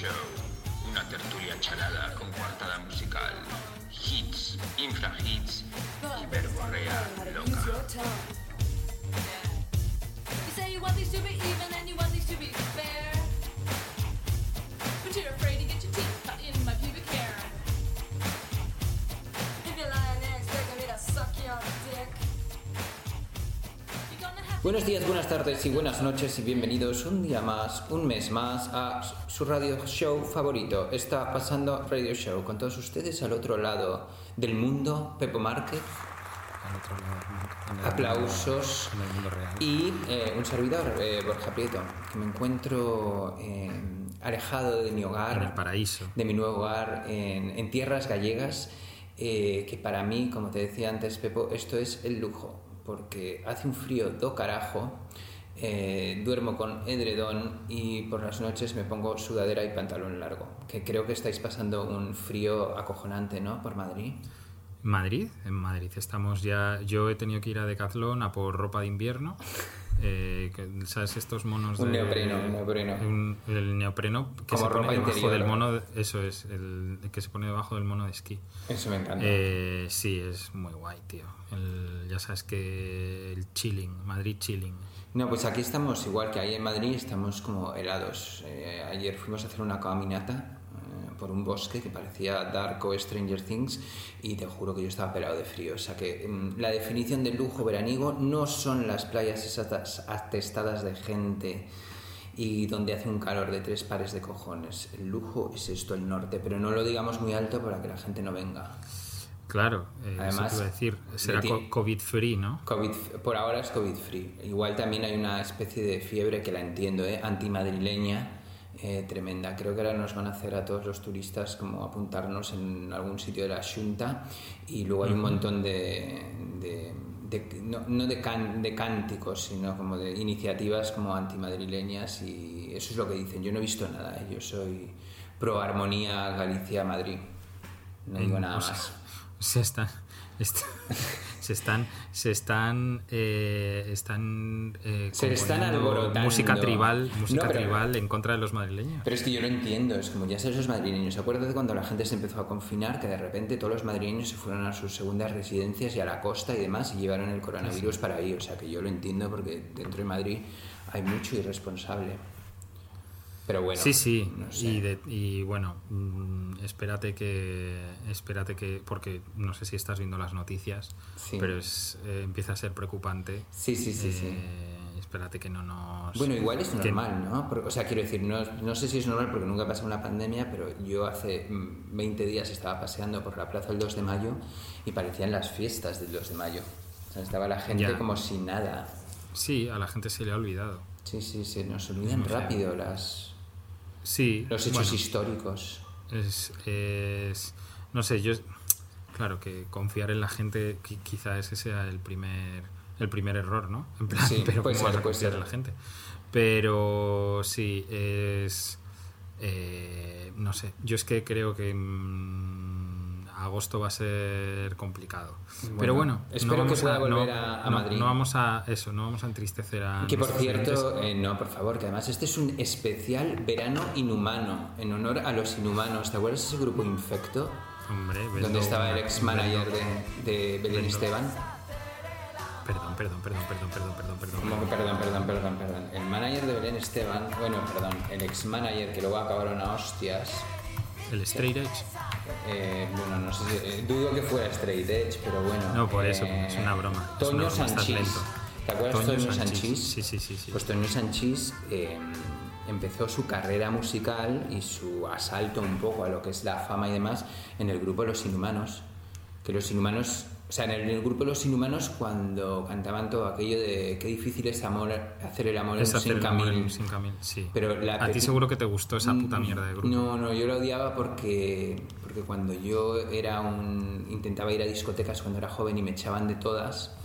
Show, una tertulia charada con coartada musical, hits, infrahits y verborrea loca. Buenos días, buenas tardes y buenas noches y bienvenidos un día más, un mes más a su radio show favorito. Está pasando Radio Show con todos ustedes al otro lado del mundo, Pepo Márquez, al otro lado, en el aplausos en el mundo real. y eh, un servidor, eh, Borja Prieto, que me encuentro eh, alejado de mi hogar. en el paraíso. de mi nuevo hogar en, en tierras gallegas, eh, que para mí, como te decía antes, Pepo, esto es el lujo, porque hace un frío do carajo, eh, duermo con edredón y por las noches me pongo sudadera y pantalón largo, que creo que estáis pasando un frío acojonante, ¿no? Por Madrid. Madrid, en Madrid estamos ya. Yo he tenido que ir a Decathlon a por ropa de invierno. eh, ¿Sabes estos monos Un de. neopreno, un neopreno. un- el neopreno que Como se pone debajo interior. del mono. de- eso es, el que se pone debajo del mono de esquí. Eso me encanta. Eh, sí, es muy guay, tío. El- ya sabes que el chilling, Madrid chilling. No, pues aquí estamos igual que ahí en Madrid, estamos como helados. Eh, ayer fuimos a hacer una caminata eh, por un bosque que parecía Dark o Stranger Things y te juro que yo estaba pelado de frío. O sea que mm, la definición de lujo veraniego no son las playas esas atestadas de gente y donde hace un calor de tres pares de cojones. El lujo es esto, el norte, pero no lo digamos muy alto para que la gente no venga. Claro, eh, Además, decir. Será de ti- co- COVID free, ¿no? COVID, por ahora es COVID free. Igual también hay una especie de fiebre que la entiendo, ¿eh? antimadrileña, eh, tremenda. Creo que ahora nos van a hacer a todos los turistas como apuntarnos en algún sitio de la Junta y luego hay un montón de, de- de- no, no de, can- de cánticos, sino como de iniciativas como antimadrileñas y eso es lo que dicen. Yo no he visto nada, ¿eh? yo soy pro armonía Galicia-Madrid. No digo nada más. Se están, est- se están, se están, eh, están, eh, Se están alborotando. música tribal, música No, pero- tribal en contra de los madrileños. Pero es que yo lo entiendo, es como ya sabes los madrileños. Acuérdate cuando la gente se empezó a confinar que de repente todos los madrileños se fueron a sus segundas residencias y a la costa y demás y llevaron el coronavirus para ahí. O sea que yo lo entiendo porque dentro de Madrid hay mucho irresponsable. Pero bueno, sí, sí, no sé. y, de- y bueno, mm, espérate que, espérate que, porque no sé si estás viendo las noticias, Sí. pero es, eh, empieza a ser preocupante. Sí, sí, sí, sí. Eh, Espérate que no nos. Bueno, igual es que- normal, ¿no? Porque- o sea, quiero decir, no, no sé si es normal porque nunca ha pasado una pandemia, pero yo hace mm, 20 días estaba paseando por la plaza del 2 de mayo y parecían las fiestas del 2 de mayo. O sea, estaba la gente Ya. como sin nada. Sí, a la gente se le ha olvidado. Sí, sí, se nos olvidan feo. rápido las, Sí. los hechos bueno, históricos. Es, es- no sé, yo claro que confiar en la gente qui- quizá ese sea el primer el primer error, ¿no? En plan, Sí, pero puede ¿cómo vas ser, a puede confiar en la gente? Pero sí, es eh, no sé, yo es que creo que mm, agosto va a ser complicado. pero bueno, espero que vamos pueda no- volver a- a no- Madrid. No vamos a eso, no vamos a entristecer a Que por cierto, eh, no, por favor, que además este es un especial verano inhumano, en honor a los inhumanos. ¿Te acuerdas ese grupo infecto? Hombre, donde vendo- estaba el ex manager de, de Belén Esteban. Perdón, perdón, perdón, perdón, perdón, perdón, perdón. Como que perdón, perdón, perdón, perdón. El manager de Belén Esteban, bueno, perdón, el ex manager que luego acabaron a hostias. El straight edge. eh, bueno, no sé si. eh, dudo que fuera straight edge, pero bueno. No, por eso, eh, es una broma. es Toño una broma, estás Sanchís. lento. ¿Te acuerdas de Toño Sanchís. Sí, sí, sí. Pues Toño Sanchís eh, empezó su carrera musical y su asalto un poco a lo que es la fama y demás en el grupo Los Inhumanos. Que los Inhumanos, o sea, en el, en el grupo Los Inhumanos cuando cantaban todo aquello de qué difícil es amor, hacer el amor Es sin camino. sin camino, sí. Pero la a ti seguro que te gustó esa puta mierda de grupo. No, no, yo lo odiaba porque, porque cuando yo era un, intentaba ir a discotecas cuando era joven y me echaban de todas,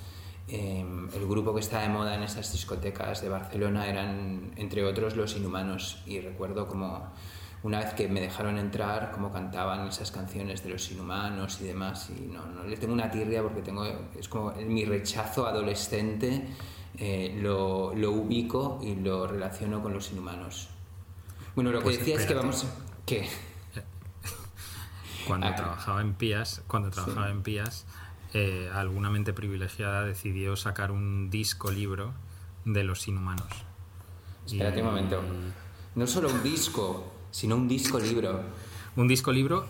eh, el grupo que estaba de moda en esas discotecas de Barcelona eran, entre otros, Los Inhumanos. Y recuerdo como una vez que me dejaron entrar, como cantaban esas canciones de Los Inhumanos y demás. Y no, no le tengo una tirria porque tengo, es como mi rechazo adolescente, eh, lo, lo ubico y lo relaciono con Los Inhumanos. Bueno, lo que Pues decía es que espérate. vamos... ¿Qué? Cuando Ah, trabajaba en Pías, cuando trabajaba en Pías, eh, alguna mente privilegiada decidió sacar un disco libro de los inhumanos. Espérate un Y- momento. No solo un disco, sino un disco libro. Un disco libro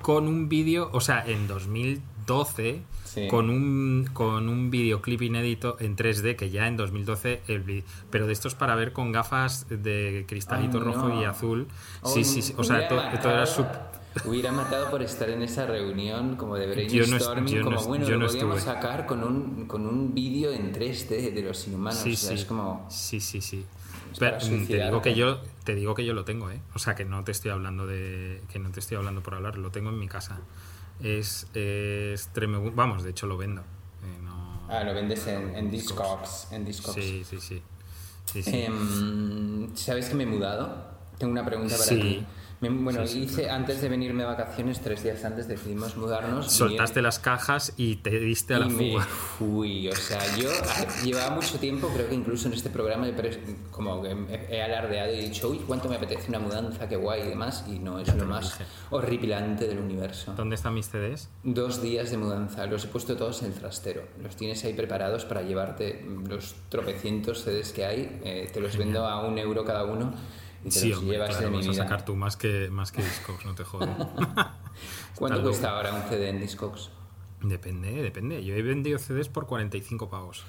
con un vídeo, o sea, en 2012, Sí. con un con un videoclip inédito en 3D, que ya en 2012, el pero de estos para ver con gafas de cristalito Ay, rojo no. y azul. Oh, sí, sí, sí, o sea, hubiera to- matado- todo era sub- Hubiera matado por estar en esa reunión como de no brainstorming, yo no como est- bueno, yo lo no podíamos sacar con un, con un vídeo en 3D de los inhumanos. Sí, o sea, sí. es como... Sí, sí, sí. Pero, mm, te digo que yo te digo que yo lo tengo, ¿eh? O sea, que no te estoy hablando de que no te estoy hablando por hablar, lo tengo en mi casa. Es es tremendo, vamos, de hecho lo vendo. Eh, no- Ah, lo vendes en, en Discogs. En Discogs. Sí, sí, sí. Sí, sí. Em, ¿Sabes que me he mudado? Tengo una pregunta para Sí. ti. Bueno, Sí, sí, hice antes de venirme de vacaciones, tres días antes decidimos mudarnos. Soltaste y- las cajas y te diste a la y me fuga. fui. O sea, yo llevaba mucho tiempo, creo que incluso en este programa, como que he he alardeado y he dicho, uy, cuánto me apetece una mudanza, qué guay y demás. Y no, es Ya lo más dije. horripilante del universo. ¿Dónde están mis CDs? Dos días de mudanza, los he puesto todos en el trastero. Los tienes ahí preparados para llevarte los tropecientos CDs que hay. eh, te los vendo a un euro cada uno Sí, hombre, llevas claro, de mi vas a vida. sacar tú más que, más que Discogs, no te jodas. ¿Cuánto Está cuesta ahora un CD en Discogs? Depende, depende. Yo he vendido CDs por 45 pavos.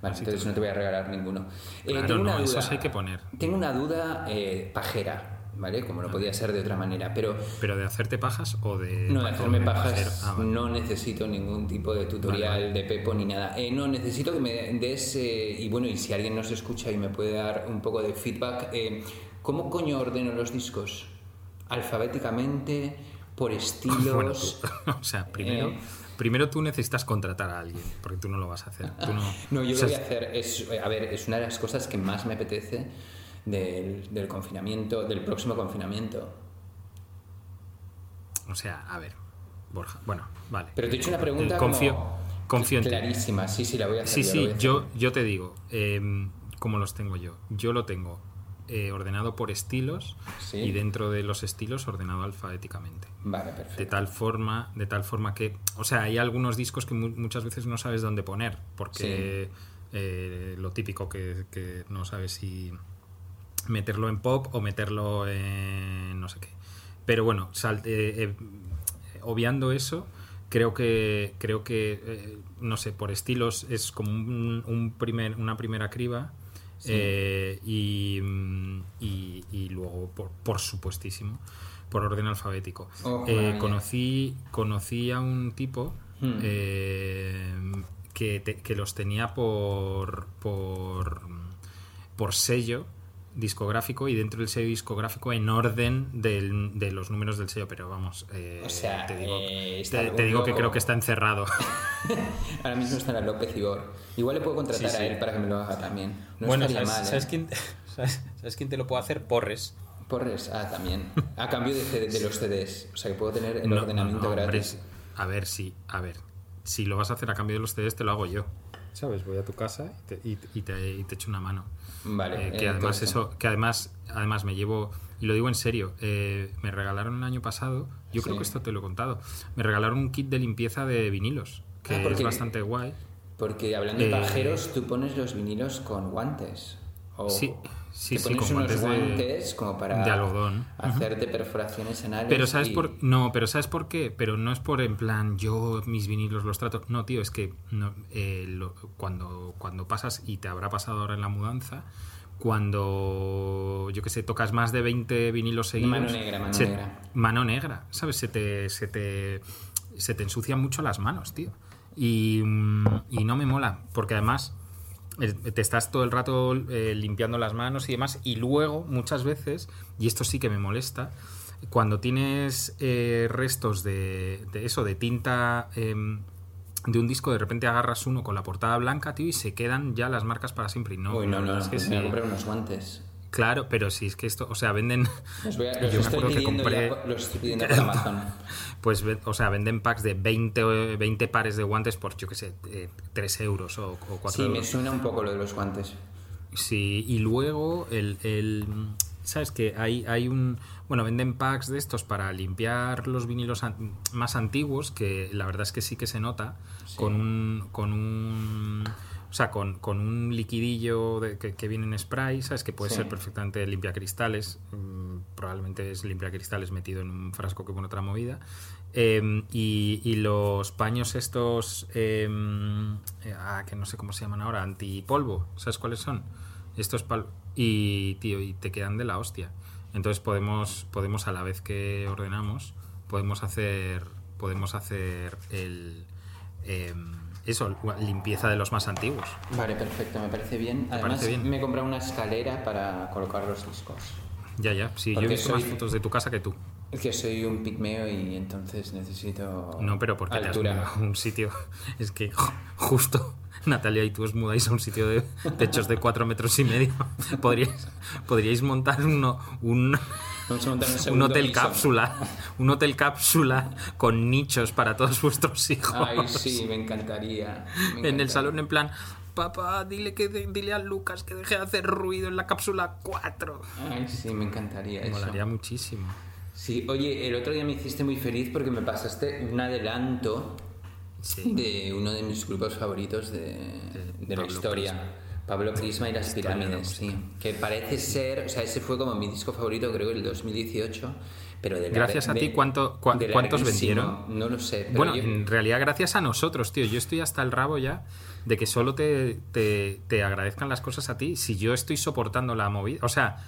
Vale, entonces no te voy a regalar ninguno. Eh, Claro, tengo una no, duda. esos hay que poner. Tengo una duda eh, pajera, ¿vale? Como no podía ser de otra manera, pero ¿Pero de hacerte pajas o de.? no de hacerme pajas? Ah, vale. no necesito ningún tipo de tutorial Vale, vale. de Pepo ni nada. Eh, no, necesito que me des, eh, y bueno, y si alguien nos escucha y me puede dar un poco de feedback, eh, ¿cómo coño ordeno los discos? ¿Alfabéticamente? ¿Por estilos? Bueno, tú- o sea, primero, Eh. primero tú necesitas contratar a alguien, porque tú no lo vas a hacer. Tú no, No, yo o sea, lo voy a hacer. Es, a ver, es una de las cosas que más me apetece del, del confinamiento, del próximo confinamiento. O sea, a ver, Borja. Bueno, vale. Pero te he hecho una pregunta Eh, confío, como confío en clarísima. Sí, sí, la voy a hacer. Sí, sí, yo, yo te digo, eh, ¿cómo los tengo yo? Yo lo tengo eh, ordenado por estilos Sí. y dentro de los estilos ordenado alfabéticamente. Vale, perfecto. De tal forma, de tal forma que, o sea, hay algunos discos que mu- muchas veces no sabes dónde poner, porque eh, lo típico que, que no sabes si meterlo en pop o meterlo en no sé qué. Pero bueno, sal- eh, eh, obviando eso, creo que creo que eh, no sé, por estilos es como un, un primer, una primera criba. Eh, y, mm, y, y luego, por, por supuestísimo, por orden alfabético. Oh, Eh, conocí, conocí a un tipo Hmm. eh, que, te- que los tenía por, por, por sello discográfico y dentro del sello discográfico en orden del- de los números del sello, pero vamos, eh, O sea, te digo, eh, te- digo que creo que está encerrado. Ahora mismo está la López Igor. Igual le puedo contratar Sí, sí. a él para que me lo haga también. No bueno, estaría ¿sabes, mal, ¿eh? sabes quién, sabes- sabes quién te lo puede hacer? Porres. Porres, ah, también. A cambio de, CD de los CDs. O sea, que puedo tener el No, ordenamiento no, hombre, gratis. sí. a ver, sí, a ver. Si lo vas a hacer a cambio de los CDs, te lo hago yo. ¿Sabes? Voy a tu casa y te, y- y te- y te echo una mano. Vale. Eh, eh, que además entonces- eso, que además, además me llevo, y lo digo en serio, eh, me regalaron el año pasado, yo creo que esto te lo he contado, me regalaron un kit de limpieza de vinilos, que Ah, porque- es bastante guay. Porque hablando de Eh, pajeros, tú pones los vinilos con guantes. O Sí, sí, te sí, con unos guantes de- como para de algodón. hacerte perforaciones anales. Pero sabes y- por no, pero sabes por qué, pero no es por en plan yo mis vinilos los trato, no tío, es que no, eh, lo- cuando cuando pasas y te habrá pasado ahora en la mudanza, cuando yo que sé tocas más de 20 vinilos seguidos, Mano negra, mano se- negra. mano negra, sabes, se te se te se te ensucian mucho las manos, tío, y, mm, y no me mola, porque además te estás todo el rato eh, limpiando las manos y demás y luego muchas veces y esto sí que me molesta cuando tienes eh, restos de, de eso de tinta em, de un disco de repente agarras uno con la portada blanca tío y se quedan ya las marcas para siempre y no, Uy, no, no, es que me unos guantes. Claro pero si es que esto o sea venden Los, voy a- Yo me acuerdo que compré- ya los estoy pidiendo por Amazon. pues o sea venden packs de 20, o 20 pares de guantes por yo que sé eh, 3 euros o, o 4 Sí, me euros suena un poco lo de los guantes. Sí, y luego el, el- ¿Sabes que hay, hay un... Bueno, venden packs de estos para limpiar los vinilos an- más antiguos, que la verdad es que sí que se nota, con un... Con un o sea, con, con un liquidillo de- que, que viene en spray, ¿sabes? Que puede Sí. ser perfectamente limpiacristales. mm, Probablemente es limpiacristales metido en un frasco que pone otra movida. Eh, y, y los paños estos, eh, eh, ah, que no sé cómo se llaman ahora, antipolvo, ¿sabes cuáles son? Estos y tío, y te quedan de la hostia. Entonces podemos, podemos a la vez que ordenamos, podemos hacer, podemos hacer el eh, eso, limpieza de los más antiguos. Vale, perfecto, me parece bien. Además, parece bien? me he comprado una escalera para colocar los discos. Ya, ya. Sí, yo he más fotos de tu casa que tú. Es que soy un pigmeo y entonces necesito. No, pero porque te has altura. mudado a un sitio. Es que ju- justo Natalia y tú os mudáis a un sitio de techos de cuatro metros y medio. Podríais, podríais montar uno, un, un hotel cápsula. Un hotel cápsula con nichos para todos vuestros hijos. Ay, sí, me encantaría. me En el salón, en plan, papá, dile, que de- dile a Lucas que deje de hacer ruido en la cápsula 4. Ay, sí, me encantaría eso. Molaría muchísimo. Sí, oye, el otro día me hiciste muy feliz porque me pasaste un adelanto Sí. de uno de mis grupos favoritos de, de la historia. Pablo Prisma y las pirámides, sí. Que parece ser, o sea, ese fue como mi disco favorito, creo que el 2018. Pero de Gracias a ti, ¿cuánto- cua- cuántos vendieron? No lo sé. pero Bueno, yo- en realidad gracias a nosotros, tío. Yo estoy hasta el rabo ya de que solo te, te, te agradezcan las cosas a ti. Si yo estoy soportando la movida... O sea,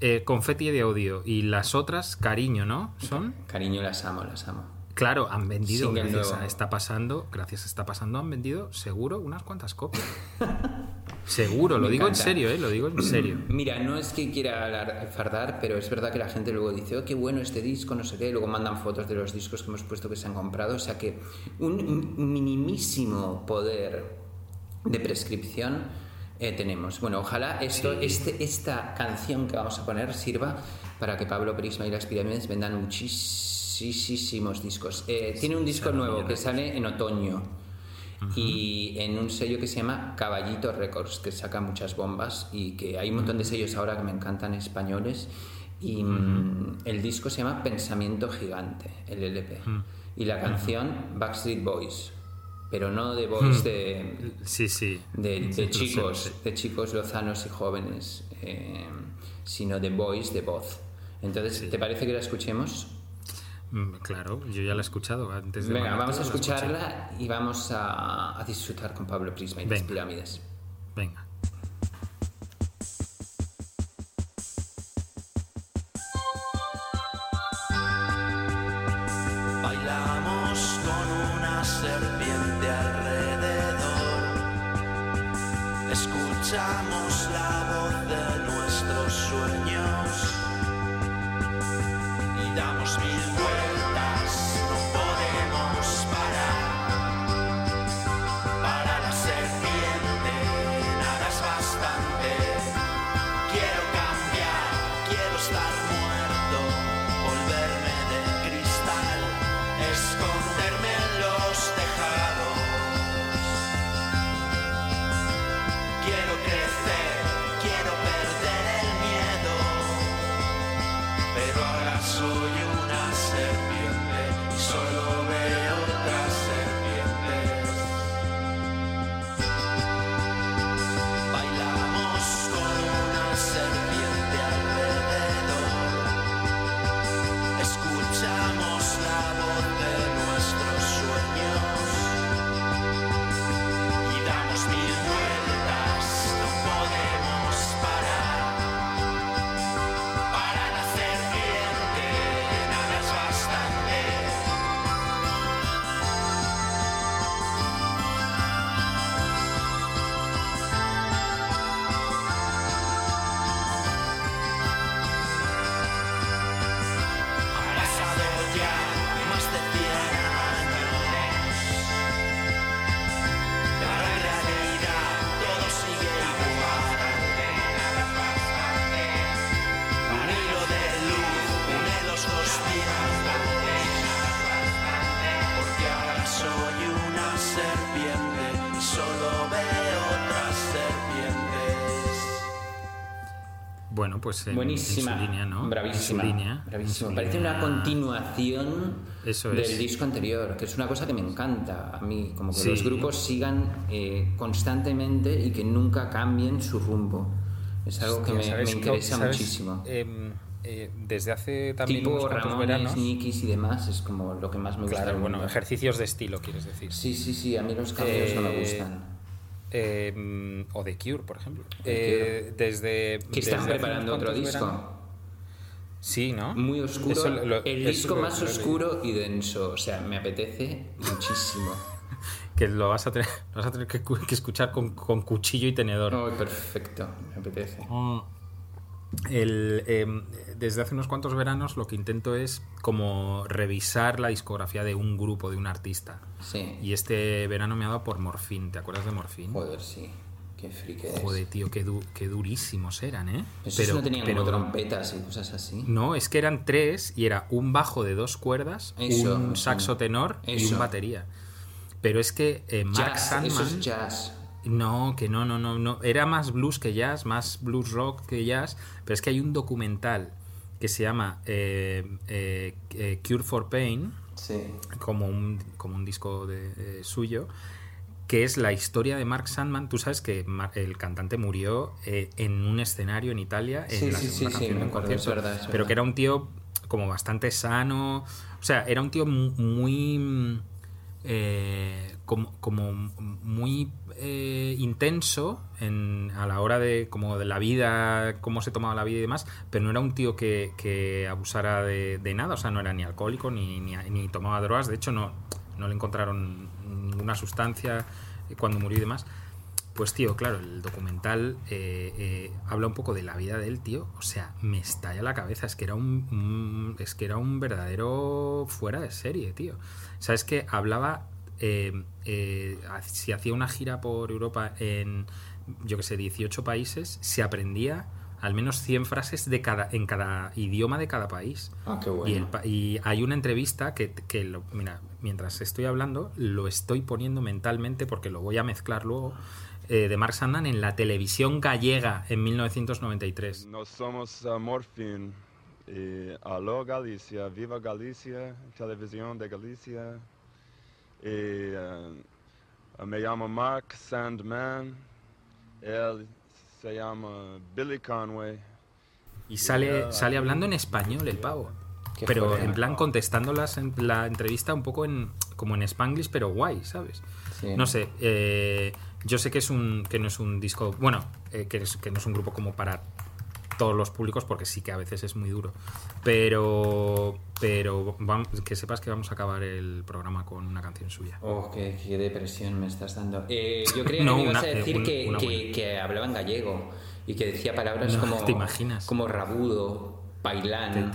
eh, confeti de odio y las otras, cariño, ¿no? Son... Cariño, las amo, las amo. Claro, han vendido, Single gracias nuevo. a Está Pasando, gracias a Está Pasando, han vendido seguro unas cuantas copias. seguro, lo Me digo en serio, ¿eh? Lo digo en serio. Mira, no es que quiera fardar, pero es verdad que la gente luego dice, oh, qué bueno este disco, no sé qué, y luego mandan fotos de los discos que hemos puesto que se han comprado, o sea que un minimísimo poder de prescripción eh, tenemos. Bueno, ojalá esto, este, esta canción que vamos a poner sirva para que Pablo Prisma y las Pirámides vendan muchísimos discos. Eh, tiene un disco nuevo que sale en otoño y en un sello que se llama Caballito Records, que saca muchas bombas y que hay un montón de sellos ahora que me encantan españoles. Y mm, el disco se llama Pensamiento Gigante, el LP. Y la canción Backstreet Boys, pero no de boys de, Sí, sí. de, Sí, chicos, de chicos lozanos y jóvenes, eh, sino de boys de voz. Entonces, ¿te parece que la escuchemos? Mm, Claro, yo ya la he escuchado antes de Venga, vamos a escucharla y vamos a, a disfrutar con Pablo Prisma y las pirámides. Venga. Pues en, Buenísima. en su línea, ¿no? Bravísima. En su línea. bravísima. en su Parece línea. una continuación Eso del es. disco anterior, que es una cosa que me encanta a mí, como que Sí. los grupos sigan eh, constantemente y que nunca cambien su rumbo. Es algo que Hostia, me, ¿sabes me qué- interesa sabes? muchísimo. Em, eh, desde hace también tipo unos Ramones, veranos. Nikis y demás es como lo que más me gusta. Claro, bueno, ejercicios de estilo, quieres decir. Sí, sí, sí, a mí los cambios no me Eh, gustan. Eh, o The Cure, por ejemplo. Eh, desde. Que están desde preparando otro disco. Sí, ¿no? Muy oscuro. Eso lo- lo- el disco lo- más lo oscuro y denso. O sea, me apetece muchísimo. Que lo vas a tener, lo vas a tener que, cu- que escuchar con, con cuchillo y tenedor. Oh, perfecto, me apetece. Mm. El, em, desde hace unos cuantos veranos lo que intento es como revisar la discografía de un grupo, de un artista. Sí. Y este verano me ha dado por Morfín. ¿Te acuerdas de Morfín? Joder, sí. Qué friki. Joder, tío, qué, du- qué durísimos eran, ¿eh? Esos no tenían como trompetas y cosas así. No, es que eran tres y era un bajo de dos cuerdas, Eso, un saxo tenor y un batería. Pero es que eh, Mark Jazz, Sandman... eso es jazz. No, que no, no, no, no. Era más blues que jazz, más blues rock que jazz. Pero es que hay un documental que se llama eh, eh, eh, Cure for Pain, Sí. como un, como un disco de, eh, suyo, que es la historia de Mark Sandman. Tú sabes que el cantante murió eh, en un escenario en Italia, en Sí, la sí, segunda sí, sí, canción de un concierto, verdad, pero verdad. que era un tío como bastante sano. O sea, era un tío mu- muy. Eh, como, como muy eh, intenso en, a la hora de como de la vida, cómo se tomaba la vida y demás, pero no era un tío que, que abusara de, de nada, o sea, no era ni alcohólico ni, ni, ni tomaba drogas, de hecho no, no le encontraron ninguna sustancia eh, cuando murió y demás. Pues tío, claro, el documental eh, eh, habla un poco de la vida del tío, o sea, me estalla la cabeza, es que era un, un- es que era un verdadero fuera de serie, tío. Sabes que hablaba eh, eh, si hacía una gira por Europa en, yo que sé, 18 países, se aprendía al menos 100 frases de cada, en cada idioma de cada país. Ah, qué Y, el bueno. y hay una entrevista que, que lo- mira, mientras estoy hablando, lo estoy poniendo mentalmente porque lo voy a mezclar luego, eh, de Mark Sandman en la televisión gallega en 1993. Nós somos Morfin. E alô Galícia, viva Galícia, televisão de Galícia. E eh, me chamo Mark Sandman. Ele se llama Billy Conway. Y sale, sale hablando en español el pavo. Pero en plan contestando las, en- la entrevista un poco en como en spanglish, pero guay, ¿sabes? Sí. No sé, eh, yo sé que es un que no es un disco, bueno, eh, que, es- que no es un grupo como para todos los públicos porque sí que a veces es muy duro. Pero pero que sepas que vamos a acabar el programa con una canción suya. Oh, qué, qué depresión me estás dando. Eh, yo creía No, que me ibas a decir eh, un- que, que- hablaba en gallego y que decía palabras No, como, ¿te imaginas? como rabudo, bailán,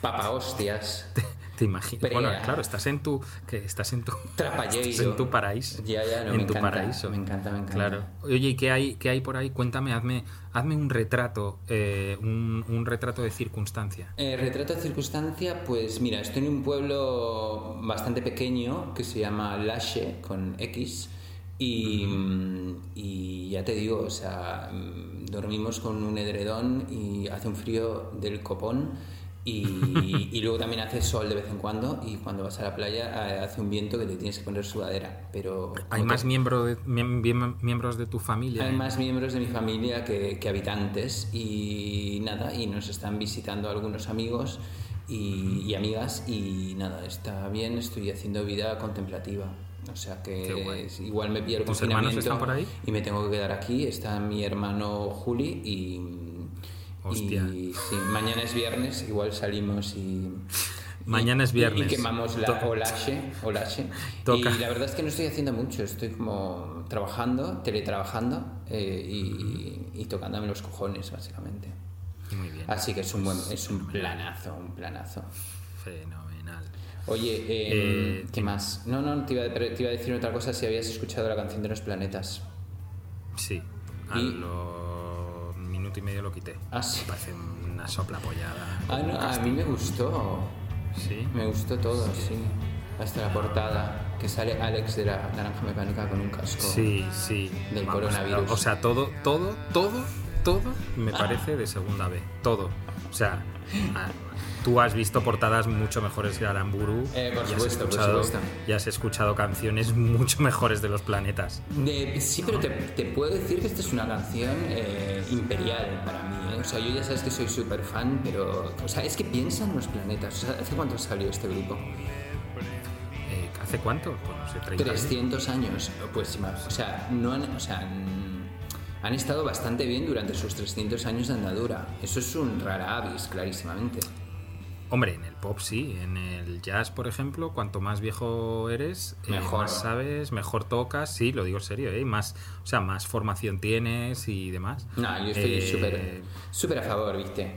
papa hostias, te imaginas. Prea. Bueno, claro, estás en tu que estás en tu estás en tu paraíso. Ya, ya, no, en me tu encanta, paraíso. me encanta, me encanta. Claro. Oye, ¿y qué hay, qué hay por ahí? Cuéntame, hazme, hazme un retrato, eh, un, un retrato de circunstancia. Eh, retrato de circunstancia, pues mira, estoy en un pueblo bastante pequeño que se llama Lache con X y, y ya te digo, o sea, mm, dormimos con un edredón y hace un frío del copón y, y luego también hace sol de vez en cuando y cuando vas a la playa eh, hace un viento que te tienes que poner sudadera, pero... ¿Hay más que- miembro de- miem- miem- miembros de tu familia? hay más miembros de mi familia que, que habitantes y nada, y nos están visitando algunos amigos y, y amigas y nada, está bien, estoy haciendo vida contemplativa. O sea que es- igual me pilla el ¿Tus hermanos están por ahí? y me tengo que quedar aquí. Está mi hermano Juli y... Hostia. Y sí, mañana es viernes, igual salimos y... Mañana es viernes. Y, quemamos la Olache, Olache. Toca. Y la verdad es que no estoy haciendo mucho, estoy como trabajando, teletrabajando eh, y, y tocándome los cojones, básicamente. Muy bien. Así que es un buen, es un planazo, un planazo. Fenomenal. Oye, eh, Eh, ¿qué más? No, no, te iba, te iba a decir otra cosa si habías escuchado la canción de los planetas. Sí. A Y- lo minuto y medio lo quité. Ah, sí. Me parece una sopla apoyada. Ah, no, a mí me gustó, Sí. me gustó todo, sí. Hasta la portada, que sale Alex de la Naranja Mecánica con un casco. Sí, sí. Del coronavirus. O sea, todo, todo, todo todo me parece de segunda B. Todo. O sea, tú has visto portadas mucho mejores que Aramburu. Eh, por supuesto, por supuesto. Y has escuchado canciones mucho mejores de los planetas. De- sí, pero te, te puedo decir que esta es una canción eh, imperial para mí. ¿eh? O sea, yo ya sabes que soy súper fan, pero. O sea, es que piensan los planetas. O sea, ¿hace cuánto salió este grupo? Eh, ¿Hace cuánto? Pues no sé, 30 años. 300 años. Pues más. O sea, no han, o sea, han estado bastante bien durante sus 300 años de andadura. Eso es un rara avis, clarísimamente. Hombre, en el pop sí, en el jazz, por ejemplo, cuanto más viejo eres, eh, Mejor. más sabes, mejor tocas, sí, lo digo en serio, ¿eh? más, o sea, más formación tienes y demás. No, yo estoy Eh, súper a favor, ¿viste?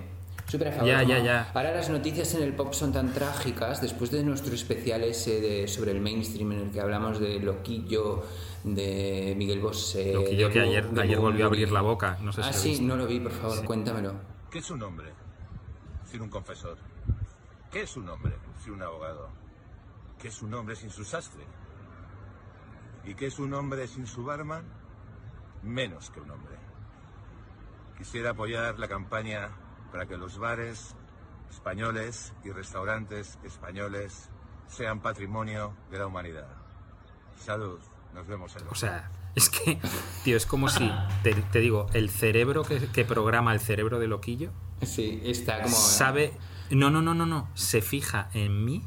Súper a favor. Ya, ya, ya. Ahora las noticias en el pop son tan trágicas, después de nuestro especial ese de, sobre el mainstream en el que hablamos de Loquillo, de Miguel Bosé... Loquillo de que ayer- de ayer volvió a abrir la boca, no sé si Ah, sí, no lo vi, por favor, cuéntamelo. ¿Qué es un hombre sin un confesor? ¿Qué es un hombre sin un abogado? ¿Qué es un hombre sin su sastre? ¿Y qué es un hombre sin su barman? Menos que un hombre. Quisiera apoyar la campaña para que los bares españoles y restaurantes españoles sean patrimonio de la humanidad. Salud, nos vemos en O sea, es que, tío, es como si, te, te digo, el cerebro que, que programa el cerebro de Loquillo Sí, está como... sabe. No, no, no, no, no. Se fija en mí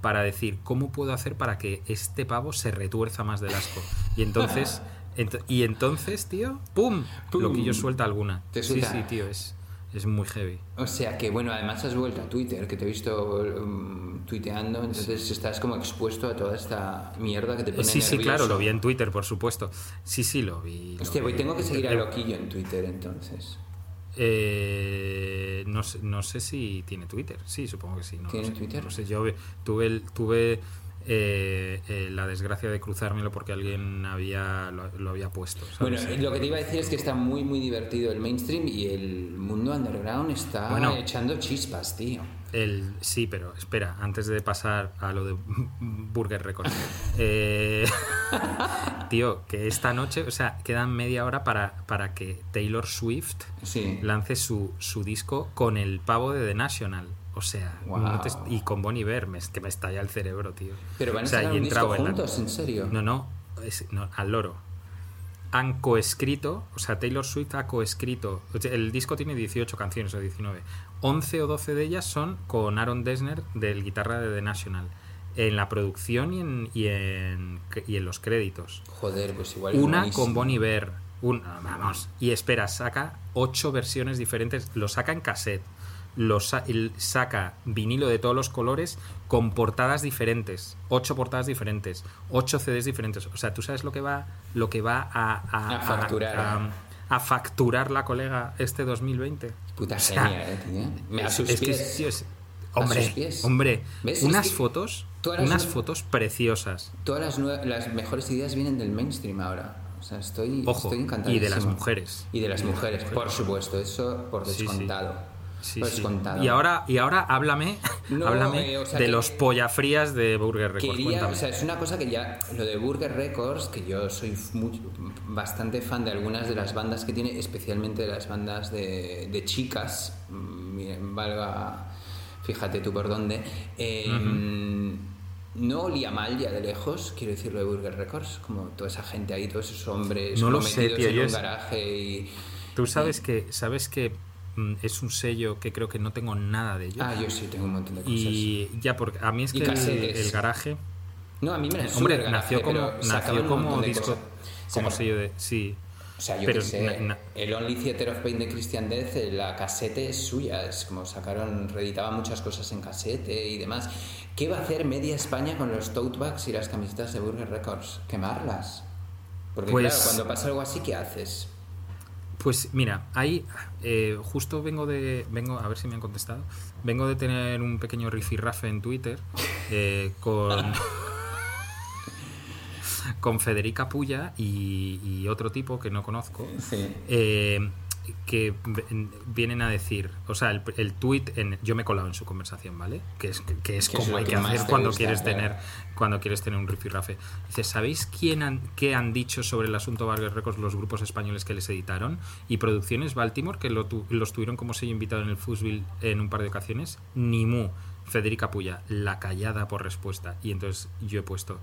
para decir cómo puedo hacer para que este pavo se retuerza más del asco. Y entonces. ent- y entonces, tío, ¡pum! Pum. Loquillo suelta alguna. Te sí, sí, tío, es, es muy heavy. O sea que, bueno, además has vuelto a Twitter, que te he visto um, tuiteando, entonces estás como expuesto a toda esta mierda que te pone Sí, sí, nervioso. claro, lo vi en Twitter, por supuesto. Sí, sí, lo vi. lo Hostia, vi. pues tengo que seguir a Loquillo en Twitter entonces. Eh, no, sé, no sé si tiene Twitter. Sí, supongo que sí. No, ¿Tiene sé. Twitter? No sé, yo ve- tuve, el- tuve eh, eh, la desgracia de cruzármelo porque alguien había lo, lo había puesto. ¿sabes? Bueno, lo que te iba a decir es que está muy, muy divertido el mainstream y el mundo underground está Bueno. echando chispas, tío. El, sí, pero espera, antes de pasar a lo de Burger Records. Eh, tío, que esta noche, o sea, quedan media hora para, para que Taylor Swift Sí. lance su, su disco con el pavo de The National. O sea, Guau. no te- y con Bonnie Iver, me, que me estalla el cerebro, tío. Pero van a O sea, y un disco en juntos, ¿en serio? No, no, es- no, al loro. Han coescrito, o sea, Taylor Swift ha coescrito, el disco tiene 18 canciones o 19. 11 o 12 de ellas son con Aaron Dessner del guitarra de The National. En la producción y en, y en, y en los créditos. Joder, pues igual Una buenísimo. con Bon Iver. Un, vamos. Y espera, saca ocho versiones diferentes. Lo saca en cassette. Lo sa- el- saca vinilo de todos los colores con portadas diferentes. Ocho portadas diferentes. Ocho CDs diferentes. O sea, tú sabes lo que va, lo que va a, a, A facturar. a- a facturar la colega este 2020. Puta O sea, genia, eh, tío. Me- es- es que, tío, es- hombre, hombre, ¿Ves? Es unas que fotos, unas fotos preciosas. Todas las, las mejores ideas vienen del mainstream ahora. O sea, estoy, Ojo, estoy y de las mujeres. Y de las mujeres, por supuesto, eso por Sí, sí. Sí, sí. Y ahora, y ahora háblame, No, háblame eh, o sea de los pollafrías de Burger Records. Quería, o sea, es una cosa que ya, lo de Burger Records, que yo soy muy- bastante fan de algunas de las bandas que tiene, especialmente de las bandas de, de chicas, mm, miren, valga, fíjate tú por dónde, eh, no olía mal ya de lejos, quiero decirlo de Burger Records, como toda esa gente ahí, todos esos hombres No lo sé, tío, en un es- garaje y... Tú sabes que, sabes que mm, es un sello que creo que no tengo nada de ellos. Ah, yo sí tengo un montón de cosas. y ya, porque a mí es que el, garaje, No, a mí me Eh, hombre, nació como, nació como disco, como sello de, sí. O sea, yo Pero que sé, na- na- el Only Theater of Pain de Christian Death, eh, la casete es suya, es como sacaron, reeditaban muchas cosas en casete y demás. ¿Qué va a hacer Media España con los tote bags y las camisetas de Burger Records? ¿Quemarlas? Porque Pues- claro, cuando pasa algo así, ¿qué haces? Pues mira, ahí eh, justo vengo de. vengo A ver si me han contestado. Vengo de tener un pequeño rifirrafe en Twitter eh, con. con Federica Puya y, y otro tipo que no conozco. Sí. Eh, que vienen a decir, o sea, el, el tweet, en, yo me he colado en su conversación, ¿vale? Que es, que es como hay que hacer cuando gusta, quieres claro. tener cuando quieres tener un rifirrafe. Dice, ¿sabéis quién han, qué han dicho sobre el asunto Vargas Records los grupos españoles que les editaron? Y Producciones Baltimore, que lo tu- los tuvieron como sello invitado en el Fusville en un par de ocasiones, ni mu. Federica Puya, la callada por respuesta. Y entonces yo he puesto,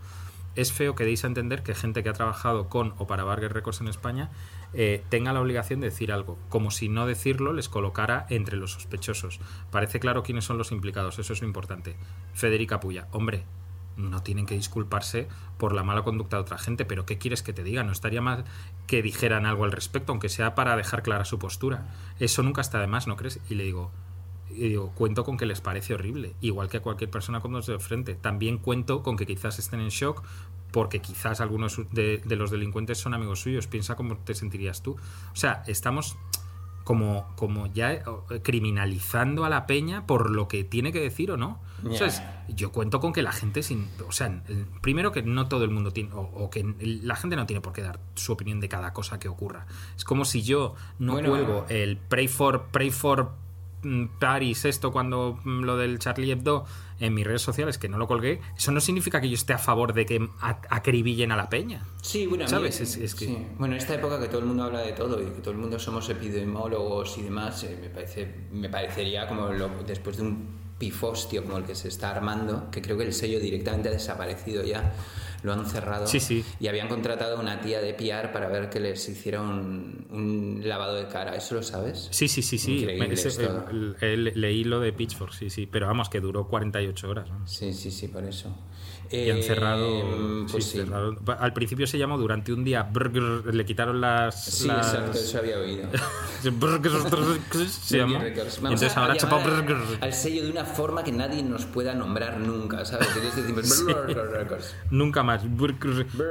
es feo que deis a entender que gente que ha trabajado con o para Vargas Records en España eh, tenga la obligación de decir algo, como si no decirlo les colocara entre los sospechosos. Parece claro quiénes son los implicados, eso es lo importante. Federica Puya, hombre, no tienen que disculparse por la mala conducta de otra gente, pero ¿qué quieres que te diga? No estaría mal que dijeran algo al respecto, aunque sea para dejar clara su postura. Eso nunca está de más, ¿no crees? Y le digo, cuento con que les parece horrible, igual que a cualquier persona cuando nos de frente. También cuento con que quizás estén en shock porque quizás algunos de, de los delincuentes son amigos suyos. Piensa cómo te sentirías tú. O sea, estamos como, como ya eh, criminalizando a la peña por lo que tiene que decir o no. O sea, es- yo cuento con que la gente sin... O sea, primero que no todo el mundo tiene... O, o que la gente no tiene por qué dar su opinión de cada cosa que ocurra. Es como si yo no Bueno, cuelgo el Pray for, pray for Paris, esto cuando mm, lo del Charlie Hebdo en mis redes sociales, que no lo colgué, eso no significa que yo esté a favor de que acribillen a la peña. Sí, bueno, a mí- ¿Sabes? Es- es que- sí. Bueno, en esta época que todo el mundo habla de todo y que todo el mundo somos epidemiólogos y demás, eh, me, parece, me parecería como lo- después de un pifostio como el que se está armando, que creo que el sello directamente ha desaparecido ya, lo han cerrado Sí, sí. y habían contratado a una tía de PR para ver que les hiciera un, un lavado de cara, ¿eso lo sabes? Sí, sí, sí, sí. Increíble Me- ese- esto. el- el- leí lo de Pitchfork, sí, sí. Pero vamos, que duró 48 horas. ¿no? Sí, sí, sí, por eso. Y han Eh, cerrado, pues sí, sí. cerrado. Al principio se llamó durante un día. Burger, le quitaron las. Sí, las- exacto, eso había oído. Se llamó. Entonces ahora chapa Burger. al sello de una forma que nadie nos pueda nombrar nunca, ¿sabes? Les decimos. Nunca más.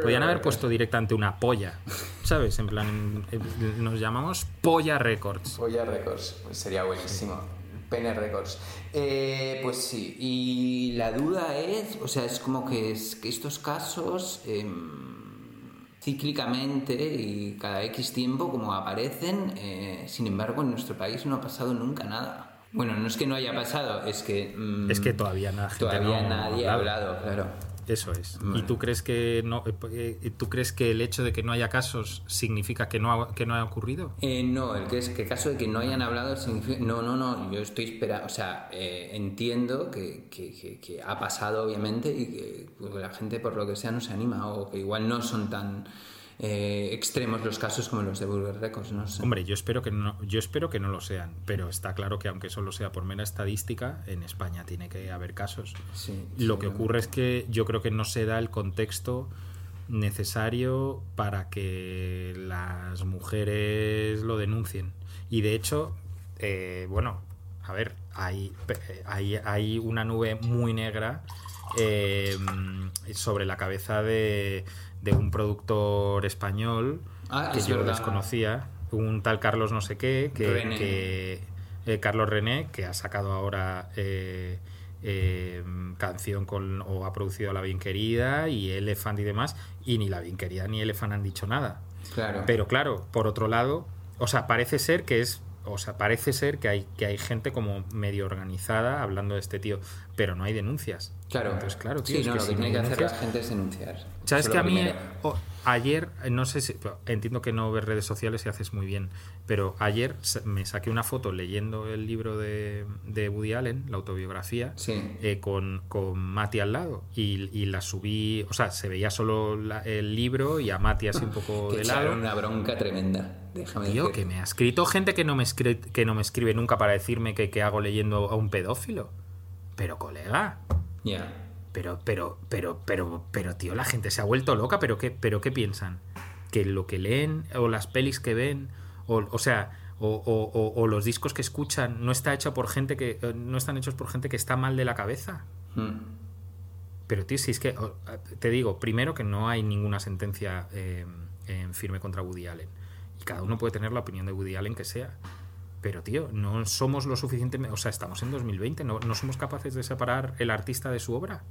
Podían haber puesto directamente una polla. ¿Sabes? En plan, eh, nos llamamos Polla Records. Polla Records, pues sería buenísimo. Pene Records. Eh, pues sí, y la duda es, o sea, es como que, es, que estos casos em, cíclicamente y cada X tiempo como aparecen, eh, sin embargo en nuestro país no ha pasado nunca nada. Bueno, no es que no haya pasado, es que... mm, Es que todavía nada, gente Todavía no nadie ha habla. hablado, claro. Eso es. ¿Y tú crees que no eh, eh, tú crees que el hecho de que no haya casos significa que no ha, que no ha ocurrido? Eh, no, el que es que caso de que no hayan hablado significa... No, no, no, yo estoy esperando, o sea, eh, entiendo que, que- que- que ha pasado obviamente y que pues, la gente por lo que sea no se anima o que igual no son tan eh, extremos los casos como los de Burger Records, no sé. Hombre, yo espero que no, yo espero que no lo sean, pero está claro que aunque solo sea por mera estadística, en España tiene que haber casos. Sí, Lo que ocurre es que yo creo que no se da el contexto necesario para que las mujeres lo denuncien. Y de hecho, eh, bueno, a ver, hay, hay, hay una nube muy negra eh, sobre la cabeza de, de un productor español Ah, que es yo verdad. desconocía, un tal Carlos no sé qué, que, René. que- eh, Carlos René, que ha sacado ahora eh, eh, canción con, o ha producido La Bien Querida y Elephant y demás, y ni La Bien Querida ni Elephant han dicho nada. Claro. Pero claro, por otro lado, o sea, parece ser que es. O sea, parece ser que hay, que hay gente como medio organizada hablando de este tío, pero no hay denuncias. Claro. Entonces, claro, tío, sí, no, que lo si que tiene que hacer la gente es denunciar. ¿Sabes que a mí primero. o- ayer, no sé si, entiendo que no ves redes sociales y haces muy bien, pero ayer me saqué una foto leyendo el libro de, de Woody Allen, la autobiografía, Sí. eh, con, con Mati al lado y, y la subí, o sea, se veía solo la- el libro y a Mati así un poco de lado. una bronca tremenda. Déjame Tío, decirte. que me ha escrito gente que no me, escri- que no me escribe nunca para decirme que, que hago leyendo a un pedófilo. Pero, colega, Pero, pero, pero, pero, pero, tío, la gente se ha vuelto loca, pero qué, pero qué piensan? Que lo que leen, o las pelis que ven, o, o sea, o, o- los discos que escuchan, no está hecho por gente que. eh, no están hechos por gente que está mal de la cabeza. Mm. Pero, tío, si es que. Te digo, primero que no hay ninguna sentencia eh, en firme contra Woody Allen. Y cada uno puede tener la opinión de Woody Allen que sea. Pero, tío, no somos lo suficientemente. O sea, estamos en 2020, no, no somos capaces de separar el artista de su obra.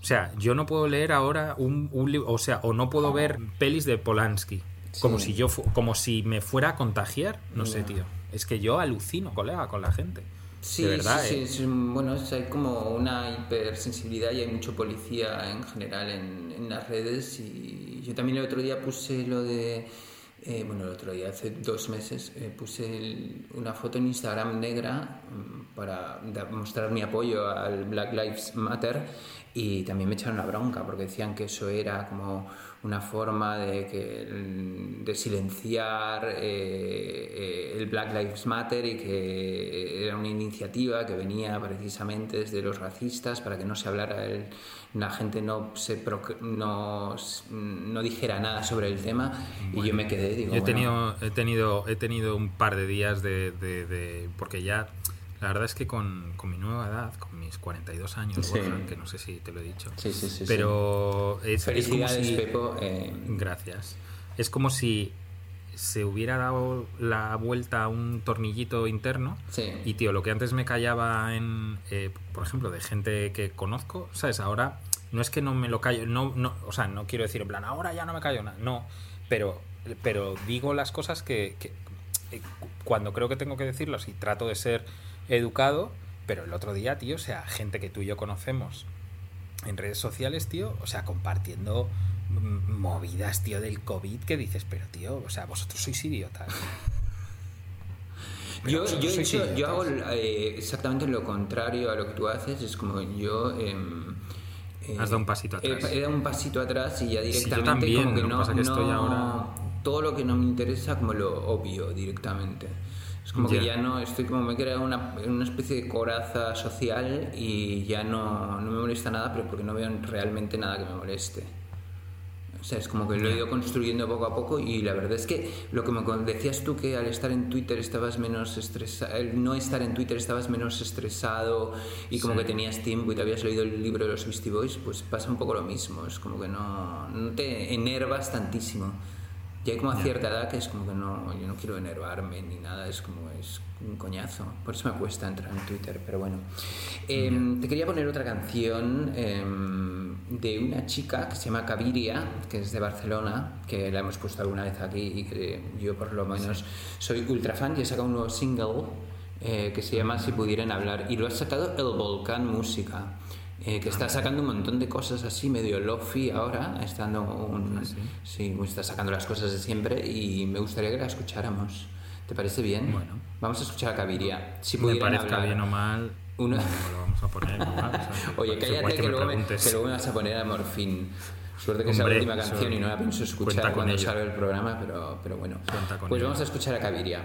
O sea, yo no puedo leer ahora un, un libro. O sea, o no puedo ver pelis de Polanski. Como Sí. si yo como si me fuera a contagiar, no sé, tío. Es que yo alucino, colega, con la gente. Sí, de verdad, sí, sí, ¿eh? un- bueno, es- hay como una hipersensibilidad y hay mucho policía en general en, en las redes y yo también el otro día puse lo de, eh, bueno, el otro día, hace dos meses, eh, puse una foto en Instagram negra mm, para mostrar mi apoyo al Black Lives Matter y también me echaron la bronca porque decían que eso era como una forma de, que, de silenciar eh, eh, el Black Lives Matter y que era una iniciativa que venía precisamente desde los racistas para que no se hablara, el- la gente no, se no, no dijera nada sobre el tema y yo me quedé, digo, Yo he bueno, tenido, he tenido, he tenido un par de días de, de- de- porque ya, la verdad es que con, con mi nueva edad, con mis 42 años, Sí. Borja, que no sé si te lo he dicho, Sí, sí, sí, pero es, es como Felicidades, si, Pepo. eh, gracias, es como si se hubiera dado la vuelta a un tornillito interno Sí. y tío, lo que antes me callaba en, eh, por ejemplo, de gente que conozco, ¿sabes? Ahora no es que no me lo callo, no, no, o sea, no quiero decir en plan, ahora ya no me callo nada, no, pero, pero digo las cosas que, que, eh, cu- cuando creo que tengo que decirlas y trato de ser educado, pero el otro día, tío, o sea, gente que tú y yo conocemos en redes sociales, tío, o sea, compartiendo movidas, tío, del COVID que dices, pero tío, o sea, vosotros sois idiotas. Yo, yo, hecho- yo hago eh, exactamente lo contrario a lo que tú haces. Es como yo. em, eh, Has dado un pasito atrás. He, dado un pasito atrás y ya directamente también, como que no, pasa que estoy no- ahora- todo lo que no me interesa como lo obvio directamente. Es como que Ya. no estoy como me he creado una, una especie de coraza social y ya no, no me molesta nada, pero porque no veo realmente nada que me moleste. O sea, es como que lo he ido construyendo poco a poco y la verdad es que lo que me decías tú que al estar en Twitter estabas menos estresado, no estar en Twitter estabas menos estresado y como que tenías tiempo y te habías leído el libro de los Beastie Boys, pues pasa un poco lo mismo, es como que no, no te enervas tantísimo. Y hay como a cierta edad que es como que no, yo no quiero enervarme ni nada, es como es un coñazo. Por eso me cuesta entrar en Twitter, pero bueno. Em, te quería poner otra canción em, de una chica que se llama Caviria, que es de Barcelona, que la hemos puesto alguna vez aquí y que yo por lo menos soy ultra fan y he sacado un nuevo single eh, que se llama Si pudieran hablar y lo ha sacado El Volcán Música. Eh, que está sacando un montón de cosas así medio lofi ahora, está dando un, sí, está sacando las cosas de siempre y me gustaría que la escucháramos. ¿Te parece bien? Bueno. Vamos a escuchar a Caviria. Si me parezca hablar. bien o mal, Una- no lo vamos a poner o sea, Oye, cállate que, me luego me, que luego me vas a poner a Morfín. Suerte que es la Hombre, última canción y no la pienso escuchar cuando salga el programa, pero, pero bueno. Pues vamos a escuchar a Caviria.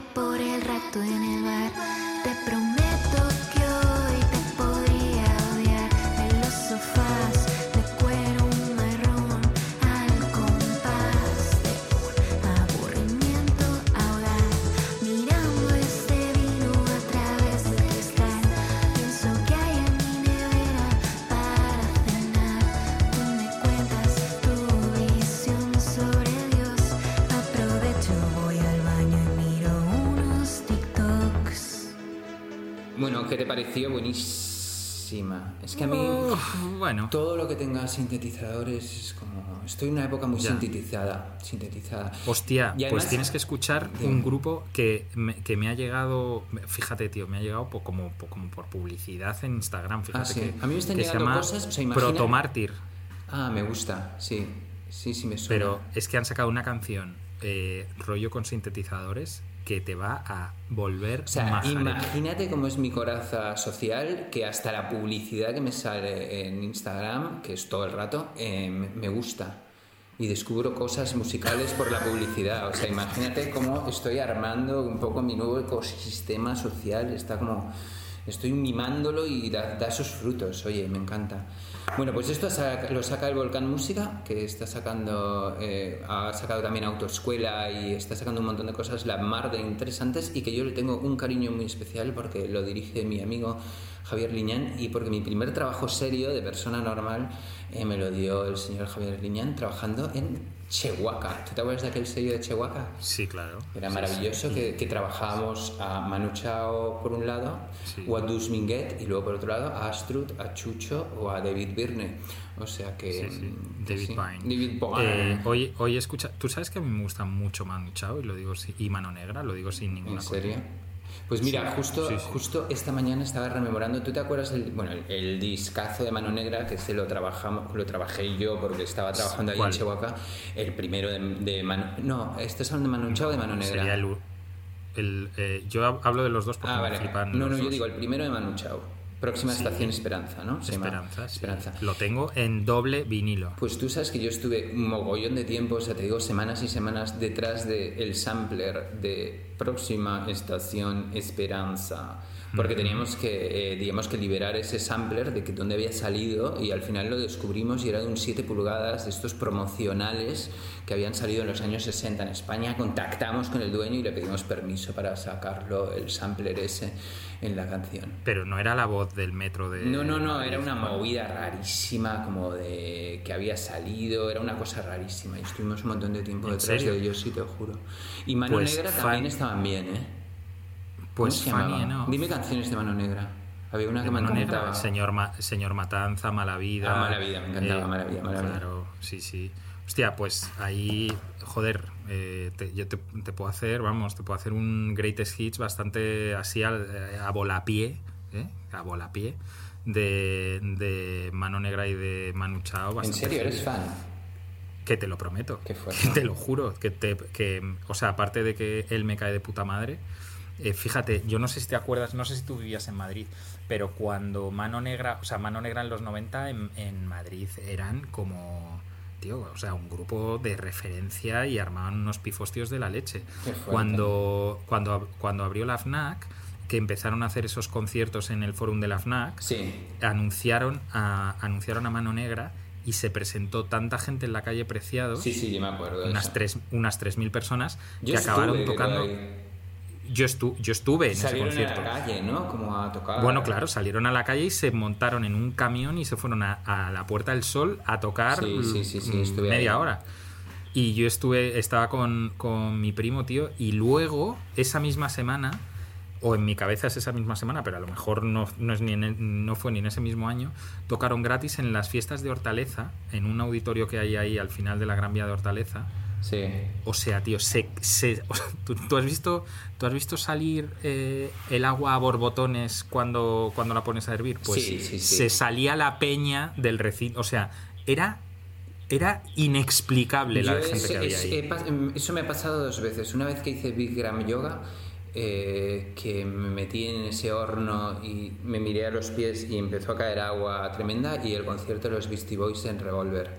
Por el rato en el bar, te pareció? Buenísima. Es que a mí bueno, todo lo que tenga sintetizadores es como... Estoy en una época muy Ya. sintetizada. Sintetizada. hostia, pues tienes que escuchar un grupo que me, que me ha llegado, fíjate, tío, me ha llegado po- como, po- como por publicidad en Instagram. Fíjate Ah, sí. que, A mí me están que se llama cosas, o sea, imagina- Protomártir. Ah, me gusta. Sí. Sí, sí me suena. Pero es que han sacado una canción eh, rollo con sintetizadores que te va a volver O sea, imagínate cómo es mi coraza social, que hasta la publicidad que me sale en Instagram, que es todo el rato, eh, me gusta. Y descubro cosas musicales por la publicidad. O sea, imagínate cómo estoy armando un poco mi nuevo ecosistema social. Está como... Estoy mimándolo y da, sus frutos. Oye, me encanta. Bueno, pues esto lo saca el Volcán Música, que está sacando, eh, ha sacado también Autoescuela y está sacando un montón de cosas, la mar de interesantes, y que yo le tengo un cariño muy especial porque lo dirige mi amigo Javier Liñán y porque mi primer trabajo serio de persona normal eh, me lo dio el señor Javier Liñán trabajando en Chehuaca. ¿Tú te acuerdas de aquel sello de Chehuaca? Sí, claro. Era Sí, maravilloso sí. que, que trabajábamos a Manu Chao por un lado, Sí. o a Dus Minguet, y luego por otro lado a Astrud, a Chucho o a David Byrne. O sea que. Mm, David. Pine. David Pine. Eh, hoy, hoy escucha. Tú sabes que a mí me gusta mucho Manu Chao y lo digo y Mano Negra, lo digo sin ninguna ¿En serio? coña. Pues mira, Sí, justo, sí, sí. justo esta mañana estaba rememorando, ¿tú te acuerdas el, bueno, el, el discazo de Mano Negra que se lo trabajamos, lo trabajé yo porque estaba trabajando ahí ¿Cuál? en Chihuahua, el primero de, de Mano, no, ¿estás hablando de Manu Chao o de Mano Negra? Sería el. el, eh, yo hab- hablo de los dos porque Ah, me vale. flipan. No, no, yo dos. digo el primero de Manu Chao. Próxima Sí. estación Esperanza, ¿no? Se llama Esperanza, sí. Esperanza. Lo tengo en doble vinilo. Pues tú sabes que yo estuve un mogollón de tiempo, o sea, te digo semanas y semanas detrás del sampler de próxima estación Esperanza. Porque teníamos que, eh, digamos que liberar ese sampler de que dónde había salido y al final lo descubrimos y era de un 7 pulgadas de estos promocionales que habían salido en los años 60 en España. Contactamos con el dueño y le pedimos permiso para sacarlo, el sampler ese, en la canción. Pero no era la voz del metro de. No, no, no, era una ¿no? movida rarísima, como de que había salido, era una cosa rarísima. Y estuvimos un montón de tiempo ¿En detrás serio? de ellos, sí te lo juro. Y Mano Pues Negra fan- también estaban bien, ¿eh? Pues ¿Cómo se funny llamaba? enough. Dime canciones de Mano Negra. Había una que me Mano Negra, encantaba. señor, Ma- señor Matanza, Mala Vida. Ah, Mala Vida, me encantaba, Mala Vida, Mala Vida. Claro, sí, sí. Hostia, pues ahí, joder, eh, te- yo te, te puedo hacer, vamos, te puedo hacer un greatest hits bastante así al- eh, a volapié, ¿eh? A volapié, de, de Mano Negra y de Manu Chao. ¿En serio eres fan? Que te lo prometo. Qué fuerte. Que te lo juro. Que te, que, o sea, aparte de que él me cae de puta madre. eh, fíjate, yo no sé si te acuerdas, no sé si tú vivías en Madrid, pero cuando Mano Negra, o sea, Mano Negra en los 90 en, en Madrid eran como, tío, o sea, un grupo de referencia y armaban unos pifostios de la leche. Cuando, cuando, cuando abrió la FNAC, que empezaron a hacer esos conciertos en el forum de la FNAC, Sí. anunciaron a, anunciaron a Mano Negra y se presentó tanta gente en la calle Preciados, Sí, sí, yo me acuerdo. unas eso. tres, unas 3.000 personas, Yo que acabaron tocando. Yo, estu- yo estuve en Salieron ese a concierto. la calle, ¿no? Como a tocar. Bueno, claro, salieron a la calle y se montaron en un camión y se fueron a, a la Puerta del Sol a tocar Sí, sí, sí, sí, mm, media ahí. hora. Y yo estuve, estaba con, con mi primo, tío, y luego, esa misma semana, o en mi cabeza es esa misma semana, pero a lo mejor no, no, es ni en el- no fue ni en ese mismo año, tocaron gratis en las fiestas de Hortaleza, en un auditorio que hay ahí al final de la Gran Vía de Hortaleza. Sí. O sea, tío, se, se- o sea, ¿tú, tú has visto, ¿tú has visto salir eh, el agua a borbotones cuando, cuando la pones a hervir? Pues Sí, se salía la peña del recinto. O sea, era era inexplicable la Yo gente que había ahí. he em, eso me ha pasado dos veces. Una vez que hice Bikram Yoga, eh, que me metí en ese horno y me miré a los pies y empezó a caer agua tremenda, y el concierto de los Beastie Boys en Revolver,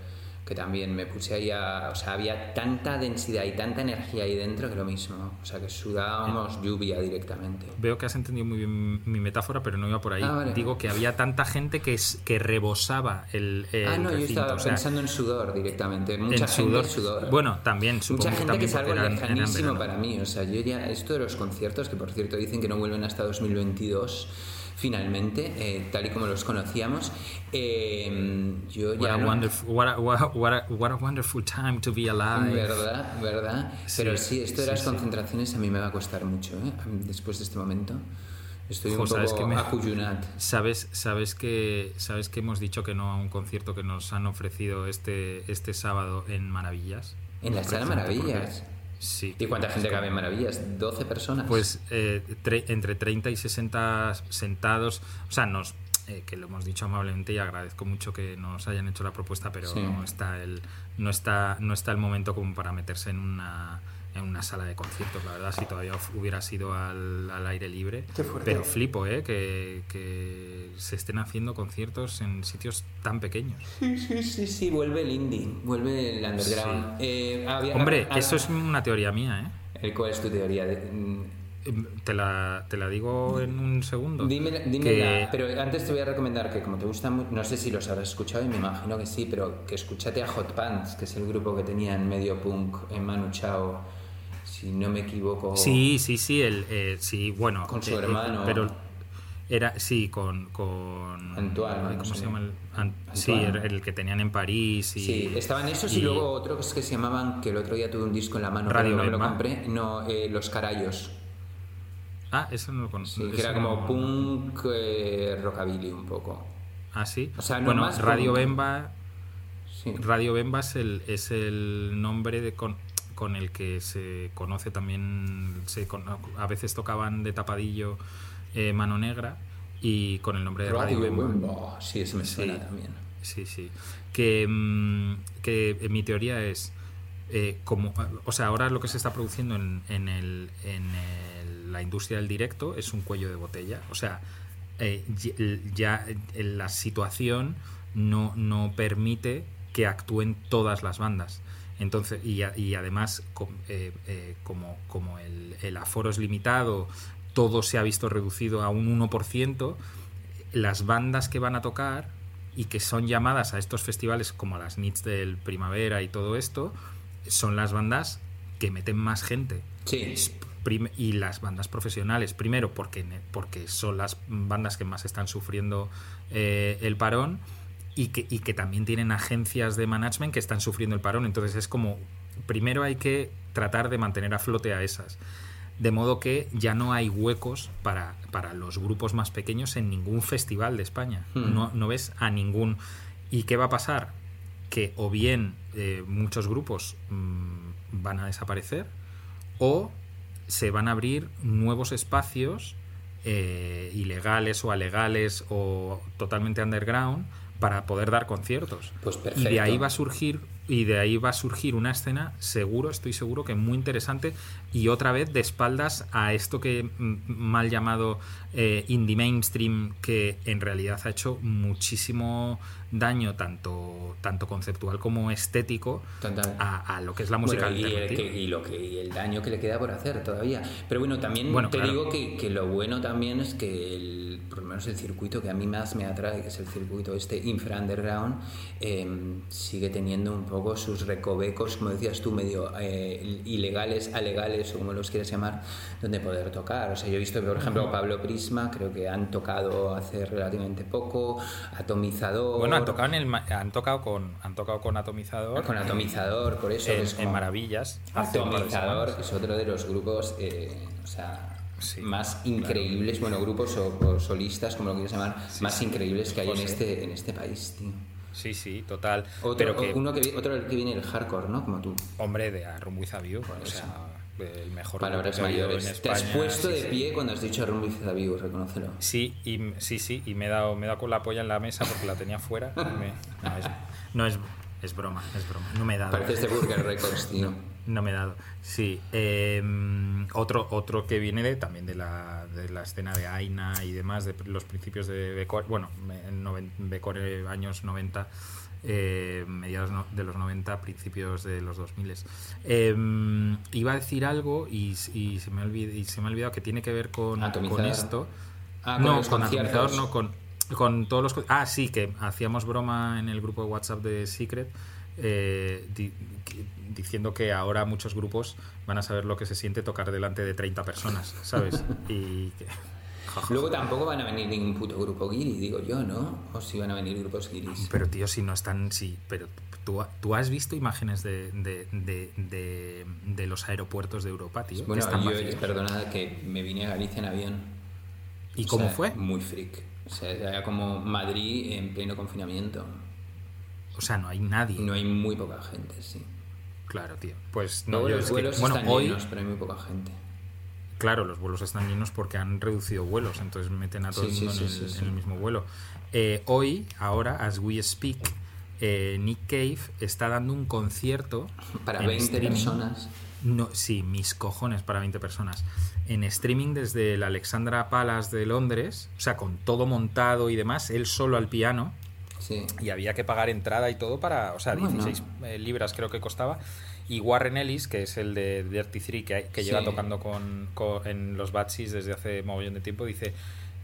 que también me puse ahí a... O sea, había tanta densidad y tanta energía ahí dentro que lo mismo. O sea, que sudábamos lluvia directamente. Veo que has entendido muy bien mi metáfora, pero no iba por ahí. Ah, vale. Digo que había tanta gente que, es- que rebosaba el, el ah, no, yo recinto, estaba o sea, pensando en sudor directamente. Mucha en gente sudor. sudor. Bueno, también, supongo Mucha gente que también es algo eran- lejanísimo para mí. O sea, yo ya, esto de los conciertos, que por cierto dicen que no vuelven hasta 2022, finalmente, eh, tal y como los conocíamos, eh, yo What ya a, no- wonderful, what, a, what a- what a- wonderful time to be alive. ¿Verdad? ¿Verdad? Sí, Pero sí, esto de sí, las sí. concentraciones a mí me va a costar mucho, ¿eh? Después de este momento. Estoy Jo, un ¿sabes poco que me-. ¿Sabes, sabes, que, ¿Sabes que hemos dicho que no a un concierto que nos han ofrecido este, este sábado en Maravillas? En la sala Precisamente porque- Maravillas. Sí. ¿Y cuánta gente cabe en Maravillas? ¿12 personas? Pues eh, tre- entre 30 y 60 sentados, o sea, nos eh, que lo hemos dicho amablemente y agradezco mucho que nos hayan hecho la propuesta, pero Sí. no está el no está no está el momento como para meterse en una en una sala de conciertos, la verdad, si todavía hubiera sido al, al aire libre. Pero flipo, ¿eh? Que, que se estén haciendo conciertos en sitios tan pequeños. Sí, sí, sí, sí, vuelve el indie, vuelve el underground. Eh, había- Hombre, ah, eso es una teoría mía, ¿eh? eh, ¿Cuál es tu teoría? De- mm, Te la, te la digo en un segundo. Dímela, dímela, Que- pero antes te voy a recomendar que como te gusta, mu- no sé si los habrás escuchado y me imagino que sí, pero que escúchate a Hot Pants, que es el grupo que tenía en medio punk en Manu Chao, si no me equivoco. Sí, sí, sí, el, eh, sí, bueno. Con su hermano. Pero era, sí, con. con Antoine, no ¿Cómo sé. se llama? El, sí, el, el que tenían en París. Y, Sí, estaban esos y, y- luego otros que se llamaban, que el otro día tuve un disco en la mano, Radio pero no me lo compré, no, eh, Los Carayos, Ah, eso no lo conozco. sí, que era como punk eh, rockabilly un poco. Ah, sí. O sea, no bueno, más Radio punk. Bemba. Sí. Radio Bemba es el, es el nombre de con, con el que se conoce también. Se, a veces tocaban de tapadillo eh, Mano Negra y con el nombre de Radio, Bemba. Bemba. Sí, eso me suena Sí. también. Sí, sí. Que, mm, que eh, mi teoría es, eh, como, o sea, ahora lo que se está produciendo en, en, el, en el- la industria del directo es un cuello de botella. O sea, eh, ya la situación no, no permite que actúen todas las bandas. Entonces, y, a- y además, com- eh, eh, como, como el, el aforo es limitado, todo se ha visto reducido a un 1%, las bandas que van a tocar y que son llamadas a estos festivales como a las Nits del Primavera y todo esto, son las bandas que meten más gente. Sí. Y las bandas profesionales, primero porque, porque son las bandas que más están sufriendo eh, el parón y que, y que también tienen agencias de management que están sufriendo el parón. Entonces es como, primero hay que tratar de mantener a flote a esas. De modo que ya no hay huecos para, para los grupos más pequeños en ningún festival de España. Hmm. No, no ves a ningún... ¿Y qué va a pasar? Que o bien eh, muchos grupos mm, van a desaparecer o se van a abrir nuevos espacios eh, ilegales o alegales o totalmente underground para poder dar conciertos. Pues y perfecto. de ahí va a surgir y de ahí va a surgir una escena seguro, estoy seguro que muy interesante y otra vez de espaldas a esto que mm, mal llamado eh, indie mainstream que en realidad ha hecho muchísimo daño tanto tanto conceptual como estético a, a lo que es la música Bueno, y, el, que- y lo que, y el daño que le queda por hacer todavía. Pero bueno, también Bueno, te claro. digo que, que lo bueno también es que el, por lo menos el circuito que a mí más me atrae, que es el circuito este infra underground, eh, sigue teniendo un poco sus recovecos, como decías tú, medio eh, ilegales, alegales o como los quieras llamar, donde poder tocar. O sea, yo he visto, por ejemplo, Pablo Prisma, creo que han tocado hace relativamente poco, Atomizador. Bueno, han tocado, en el, ma- han tocado con han tocado con Atomizador con Atomizador, por eso en, es en Maravillas. Atomizador es otro de los grupos eh, o sea, Sí, más increíbles, bueno, grupos o, o solistas, como lo quieras llamar, más increíbles que hay en este, en este país, tío. Sí, sí, total. Otro, Pero que, uno que, vi- otro que viene el hardcore, ¿no? Como tú. hombre, de A Room With a View, o sea, el mejor Palabras mayores. en Te has puesto sí, de sí. pie cuando has dicho Rumble View, reconócelo. Sí, y, sí, sí, y me he, dado, me he dado con la polla en la mesa porque la tenía fuera. y me- no, es, no, es, Es broma, es broma. No me he dado. Pareces de Burger Records, tío. No me he dado. Sí. eh, otro, otro que viene de, también de la, de la escena de Aina y demás, de los principios de Becore, bueno, en noven- Becore años 90, eh, mediados no- de los 90, principios de los 2000. Eh, iba a decir algo y, y se me ha olvid- y se me ha olvidado que tiene que ver con, esto. Ah, con no, los con. Atomizador, no, con, con todos los... Ah, sí, que hacíamos broma en el grupo de WhatsApp de Secret eh, di- diciendo que ahora muchos grupos van a saber lo que se siente tocar delante de 30 personas, ¿sabes? Y que... Luego tampoco van a venir ningún puto grupo guiri, digo yo, ¿no? O si van a venir grupos guiris. Pero tío, si no están, sí, pero tú, tú has visto imágenes de, de, de, de- de los aeropuertos de Europa, tío. que Bueno, están yo, vacíos. perdona, que me vine a Galicia en avión. ¿Y O cómo sea, fue? Muy freak. O sea, era como Madrid en pleno confinamiento. O sea, no hay nadie. No hay muy poca gente, sí. Claro, tío. Pues no, Luego yo los es que- vuelos bueno, están hoy, llenos, pero hay muy poca gente. Claro, los vuelos están llenos porque han reducido vuelos, entonces meten a todo Sí, el mundo sí, en, el, sí. en el mismo vuelo. Eh, hoy, ahora, as we speak, eh, Nick Cave está dando un concierto Para en 20 streaming. personas. No, sí, mis cojones para 20 personas. En streaming desde el Alexandra Palace de Londres, o sea, con todo montado y demás, él solo al piano. Sí. Y había que pagar entrada y todo para, o sea, Bueno. 16 eh, libras creo que costaba. Y Warren Ellis, que es el de Dirty Three, que, que lleva Sí. tocando con, con- en los Batsies desde hace mogollón de tiempo, dice,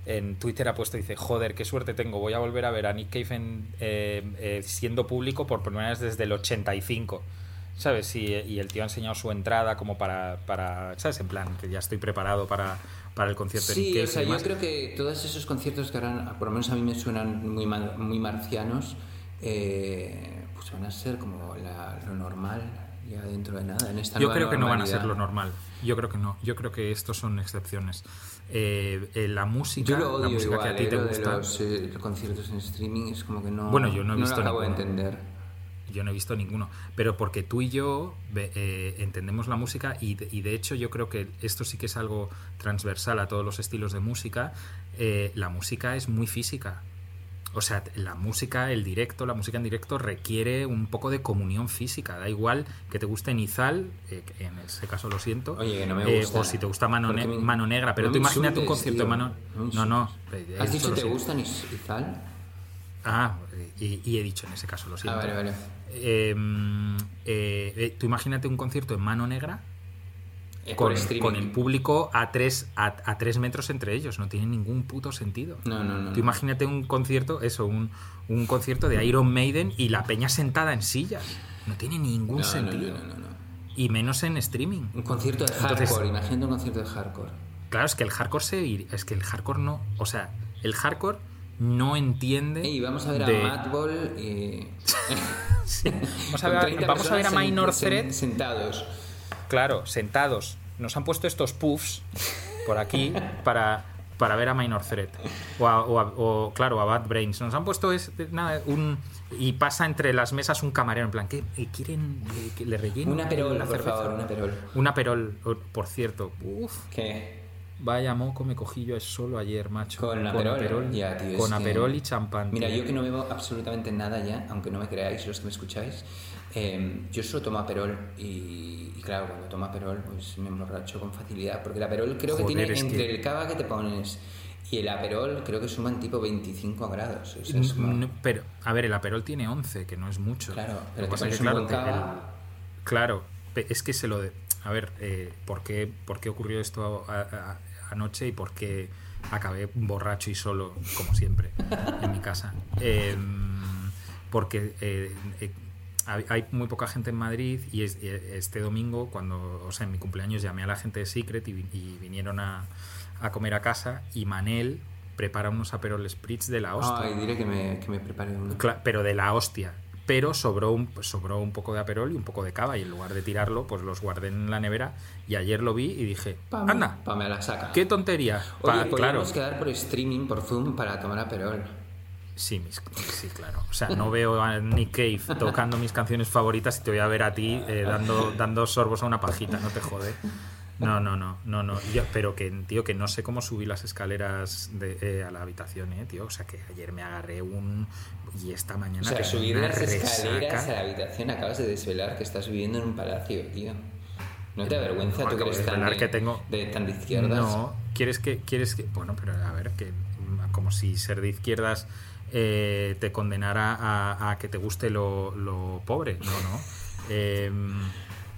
en Twitter ha puesto, dice, joder, qué suerte tengo, voy a volver a ver a Nick Cave en, eh, eh, siendo público por primera vez desde el 85. ¿Sabes? Y, y el tío ha enseñado su entrada como para, para, ¿sabes? En plan, que ya estoy preparado para, para el concierto de Nick Sí, Cave o sea, yo creo que todos esos conciertos que ahora, por lo menos a mí me suenan muy, ma- muy marcianos, eh, pues van a ser como la- lo normal ya dentro de nada. En esta Yo nueva creo que no van a ser lo normal. Yo creo que no. Yo creo que estos son excepciones. Eh, eh, la música, Yo lo la música igual, que a ti eh, te gusta. los eh, conciertos en streaming es como que no, Bueno, yo no he visto lo acabo ninguno. de entender. Yo no he visto ninguno. Pero porque tú y yo eh, entendemos la música y de, y de hecho yo creo que esto sí que es algo transversal a todos los estilos de música. La música es muy física. O sea, la música, el directo, la música en directo requiere un poco de comunión física. Da igual que te guste Nizal, eh, en ese caso lo siento, Oye, que no me eh, gusta. o si te gusta Mano, Porque Ne- me- Mano Negra. Pero no tú imagínate un concierto de. Mano... No No, eh, ¿Has dicho te siento. gustan Is- Izal? Ah, y, y he dicho en ese caso, lo siento. Ah, vale, vale. Eh, eh, eh, tú imagínate un concierto en mano negra Eh, con, el público a tres, a, a tres metros entre ellos. No tiene ningún puto sentido. No, no, no. Tú imagínate un concierto, eso, un, un concierto de Iron Maiden y la peña sentada en sillas. No tiene ningún No, sentido. no, no. Y menos en streaming. Un concierto de hardcore, Entonces- imagínate un concierto de hardcore. Claro, es que el hardcore se es que el hardcore no, o sea, el hardcore no entiende. Y vamos a ver a de- Madball y... Vamos a ver, 30 vamos a ver a Minor sen- Threat sen- Sentados. Claro, sentados. Nos han puesto estos puffs por aquí para, para ver a Minor Threat. O, a- o a- o, claro, a Bad Brains. Nos han puesto es, nada, un. Y pasa entre las mesas un camarero, en plan, ¿qué quieren que le relleno? Una perol, la por favor, una perol. Una perol, por cierto. Uf, ¿Qué? vaya moco me cogí yo solo ayer, macho. Con aperol, Ya, tío, es con que- aperol y champán. Mira, tío. yo que no bebo absolutamente nada ya, aunque no me creáis los que me escucháis, eh, yo solo tomo aperol y, y claro, cuando tomo aperol pues me emborracho con facilidad, porque el aperol creo que tiene entre que- el cava que te pones y el aperol creo que suman tipo 25 grados. o sea, Pero, a ver, el Aperol tiene 11, que no es mucho. Claro, pero te pones que, un claro, buen te- cava. el- claro, es que se lo... De, a ver, eh, ¿por, qué, ¿por qué ocurrió esto a- a- anoche y por qué acabé borracho y solo, como siempre, en mi casa? Eh, porque eh, eh, hay muy poca gente en Madrid y es- este domingo, cuando, o sea, en mi cumpleaños llamé a la gente de Secret y, vi- y vinieron a, a comer a casa y Manel prepara unos Aperol Spritz de la hostia. Ay, diré que me, que me prepare uno. Cla- pero de la hostia. Pero sobró un, sobró un poco de aperol y un poco de cava y en lugar de tirarlo, pues los guardé en la nevera y ayer lo vi y dije, Pame, anda, pame la saca. qué tontería. Pa- Oye, claro, podríamos quedar por streaming, por Zoom, para tomar aperol. Sí, mis- sí, claro. O sea, no veo a Nick Cave tocando mis canciones favoritas y te voy a ver a ti eh, dando, dando sorbos a una pajita, no te jode. No, no, no, no, no. Yo- pero que, tío, que no sé cómo subí las escaleras de, eh, a la habitación, eh, tío. O sea, que ayer me agarré un... Y esta mañana... O sea, subir las escaleras resaca. a la habitación acabas de desvelar que estás viviendo en un palacio, tío. ¿No te da vergüenza No, tú que eres tan de, que tengo- de, tan de izquierdas? No, ¿quieres que, quieres que... Bueno, pero a ver, que como si ser de izquierdas eh, te condenara a, a que te guste lo, lo pobre. No, no. Em,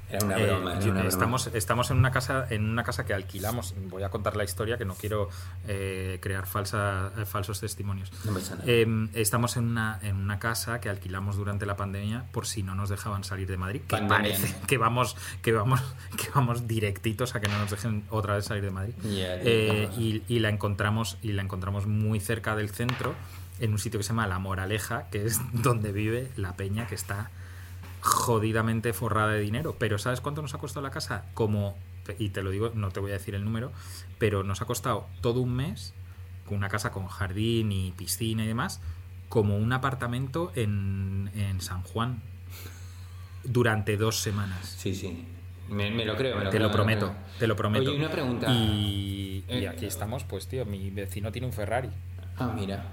Era una Eh, era una broma. estamos, estamos en una casa en una casa que alquilamos. Voy a contar la historia que no quiero eh, crear falsa, eh, falsos testimonios. No. Eh, estamos en una, en una casa que alquilamos durante la pandemia por si no nos dejaban salir de Madrid. Que Pandemia. parece que vamos, que vamos, que vamos directitos a que no nos dejen otra vez salir de Madrid. Y la encontramos y la encontramos muy cerca del centro en un sitio que se llama La Moraleja, que es donde vive la peña que está jodidamente forrada de dinero. Pero ¿sabes cuánto nos ha costado la casa? Como, y te lo digo, no te voy a decir el número, pero nos ha costado todo un mes, con una casa con jardín y piscina y demás, como un apartamento en, en San Juan durante dos semanas. Sí, sí. Me, me lo creo, me lo Te creo, lo me prometo, creo. te lo prometo. Oye, una pregunta. Y, y Eh, aquí estamos, pues tío, mi vecino tiene un Ferrari. Ah, mira.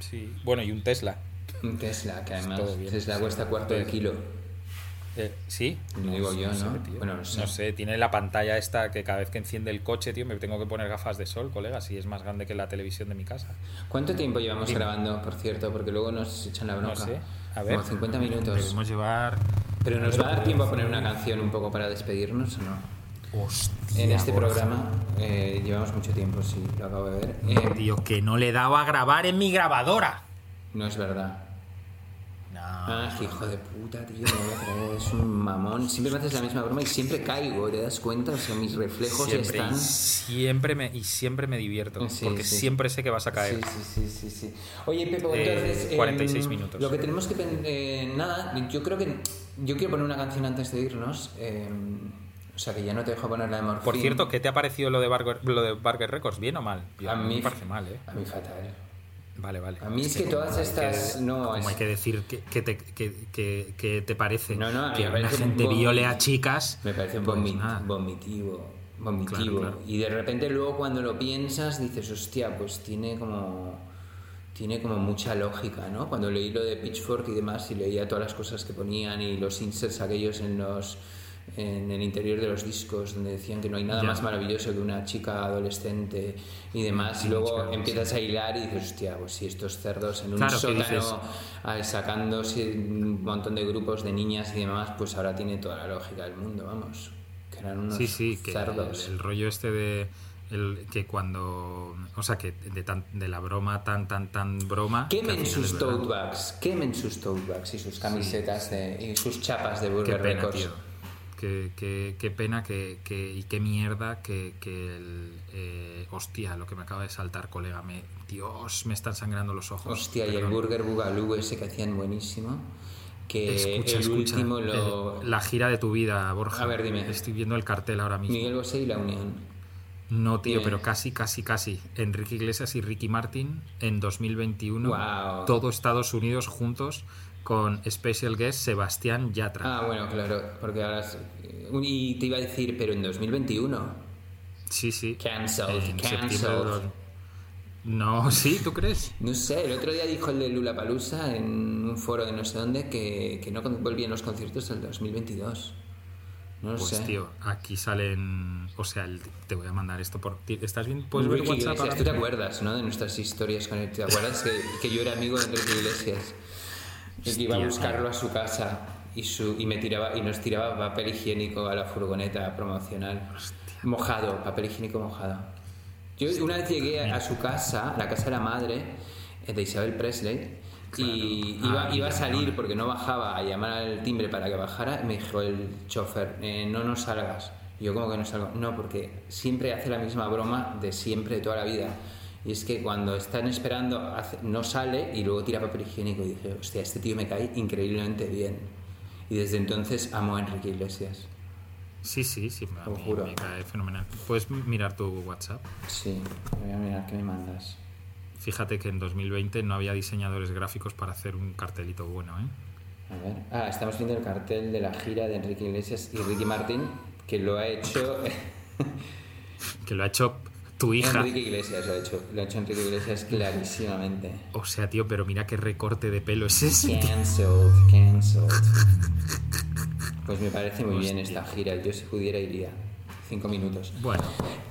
Sí. Bueno, y un Tesla. Un Tesla, que además. Tesla cuesta cuarto de kilo. Eh, ¿Sí? Lo digo yo, sé, ¿no? tío. Bueno, no sé. No sé, tiene la pantalla esta que cada vez que enciende el coche, tío, me tengo que poner gafas de sol, colega, si es más grande que la televisión de mi casa. ¿Cuánto tiempo llevamos grabando, por cierto? Porque luego nos echan la No bronca. sé. A ver. Como 50 minutos. Debemos llevar. Pero nos va a dar tiempo a poner una canción un poco para despedirnos o no? Hostia, En este Borja. programa eh, llevamos mucho tiempo, sí, lo acabo de ver. Eh, Tío, que no le daba a grabar en mi grabadora. no es verdad. No. Ah, qué hijo de puta, tío, no voy a creer, es un mamón. Siempre me haces la misma broma y siempre caigo, ¿te das cuenta? O sea, mis reflejos siempre, están... y siempre me y siempre me divierto Sí, porque sí. siempre sé que vas a caer. Sí, sí, sí, sí, sí. Oye, Pepo, Eh, entonces... 46 em, minutos. Lo que tenemos que... eh, nada, yo creo que... Yo quiero poner una canción antes de irnos. em, o sea, que ya no te dejo poner la de Morphine. Por cierto, ¿qué te ha parecido lo de Barger, lo de Barger Records? ¿Bien o mal? Yo- A mí me parece mal, ¿eh? A mí fatal. Vale, vale. A mí es que todas estas- que- no, como es- hay que decir que, te, que, que- te parece No, no, que una gente vom- viole a chicas. Me parece pues vomi- nada. vomitivo. Vomitivo. Claro, claro. Y de repente luego cuando lo piensas dices, hostia, pues tiene como. Tiene como mucha lógica, ¿no? Cuando leí lo de Pitchfork y demás y leía todas las cosas que ponían y los inserts aquellos en los en el interior de los discos donde decían que no hay nada Ya. más maravilloso que una chica adolescente y demás y luego empiezas a hilar y dices hostia pues si estos cerdos en un Claro, ¿qué sótano ah, sacándose un montón de grupos de niñas y demás pues ahora tiene toda la lógica del mundo vamos que eran unos Sí, sí, que el, rollo este de el, que cuando o sea que de, tan- de la broma tan tan tan broma quemen sus tote bags quemen sus tote bags y sus camisetas de, y sus chapas de Burger Records tío. Qué, qué- qué pena que, que- y qué mierda que, que el. eh, hostia, lo que me acaba de saltar, colega. Me, Dios, me están sangrando los ojos. hostia y el. Burger Boogaloo ese que hacían buenísimo que Escucha, el escucha. último lo eh, la gira de tu vida, Borja. A ver, dime. Estoy viendo el cartel ahora mismo. Miguel Bosé y La Unión No, tío, pero casi, casi, casi. Enrique Iglesias y Ricky Martin en 2021. Guau. Todo Estados Unidos juntos con Special Guest Sebastián Yatra. ah bueno claro porque ahora es- y te iba a decir pero en 2021 sí, sí. Cancelled, cancelled. No, sí, ¿tú crees? No sé, el otro día dijo el de Lula Palusa en un foro de no sé dónde que, que no volvían los conciertos del 2022. No lo Pues sé. tío, aquí salen. O sea, el- te voy a mandar esto por. ti- ¿Estás bien? ¿Puedes ver WhatsApp? Iglesias, ¿tú te acuerdas, no? De nuestras historias con él. ¿Te acuerdas que, que yo era amigo de Enrique Iglesias? Y que iba a Hostia, buscarlo a su casa y, su, y, me tiraba, y nos tiraba papel higiénico a la furgoneta promocional. Mojado, papel higiénico mojado. Yo una vez llegué a, a su casa, la casa de la madre eh, de Isabel Presley, y Claro. iba, Ah, iba a salir porque no bajaba a llamar al timbre para que bajara. y Me dijo el chofer, eh, no nos salgas. Y yo, como que no salgo? No, porque siempre hace la misma broma de siempre, de toda la vida. Y es que cuando están esperando, hace- no sale y luego tira papel higiénico. Y dije, hostia, este tío me cae increíblemente bien. Y desde entonces amo a Enrique Iglesias. Sí, sí, sí. Lo mí juro. me cae fenomenal. Puedes mirar tu WhatsApp. Sí, voy a mirar qué me mandas. Fíjate que en 2020 no había diseñadores gráficos para hacer un cartelito bueno, ¿eh? A ver. Ah, estamos viendo el cartel de la gira de Enrique Iglesias y Ricky Martin que lo ha hecho Que lo ha hecho tu hija. Enrique Iglesias, lo ha hecho, lo ha hecho Enrique Iglesias clarísimamente. O sea, tío, pero mira qué recorte de pelo es ese. Cancelled, cancelled. Pues me parece muy bien esta gira. Yo si pudiera iría. Cinco minutos. Bueno,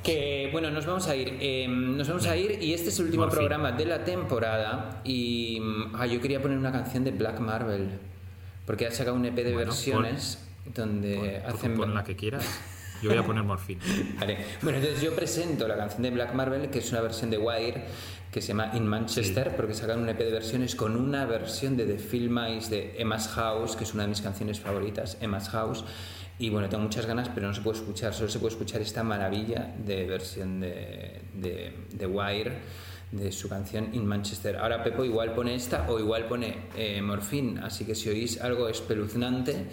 Que bueno, nos vamos a ir. eh, nos vamos a ir y este es el último Por fin. programa de la temporada. Y mm, ah, yo quería poner una canción de Black Marvel. Porque ha sacado un EP de Bueno, versiones donde pon, hacen. pon la que quieras. Yo voy a poner morfina. Vale. Bueno, entonces yo presento la canción de Black Marvel, que es una versión de Wire, que se llama In Manchester, porque sacaron un EP de versiones con una versión de The Film Eyes de Emma's House, que es una de mis canciones favoritas, Emma's House. Y bueno, tengo muchas ganas, pero no se puede escuchar, solo se puede escuchar esta maravilla de versión de, de, de Wire de su canción In Manchester. Ahora Pepo igual pone esta o igual pone eh, así que si oís algo espeluznante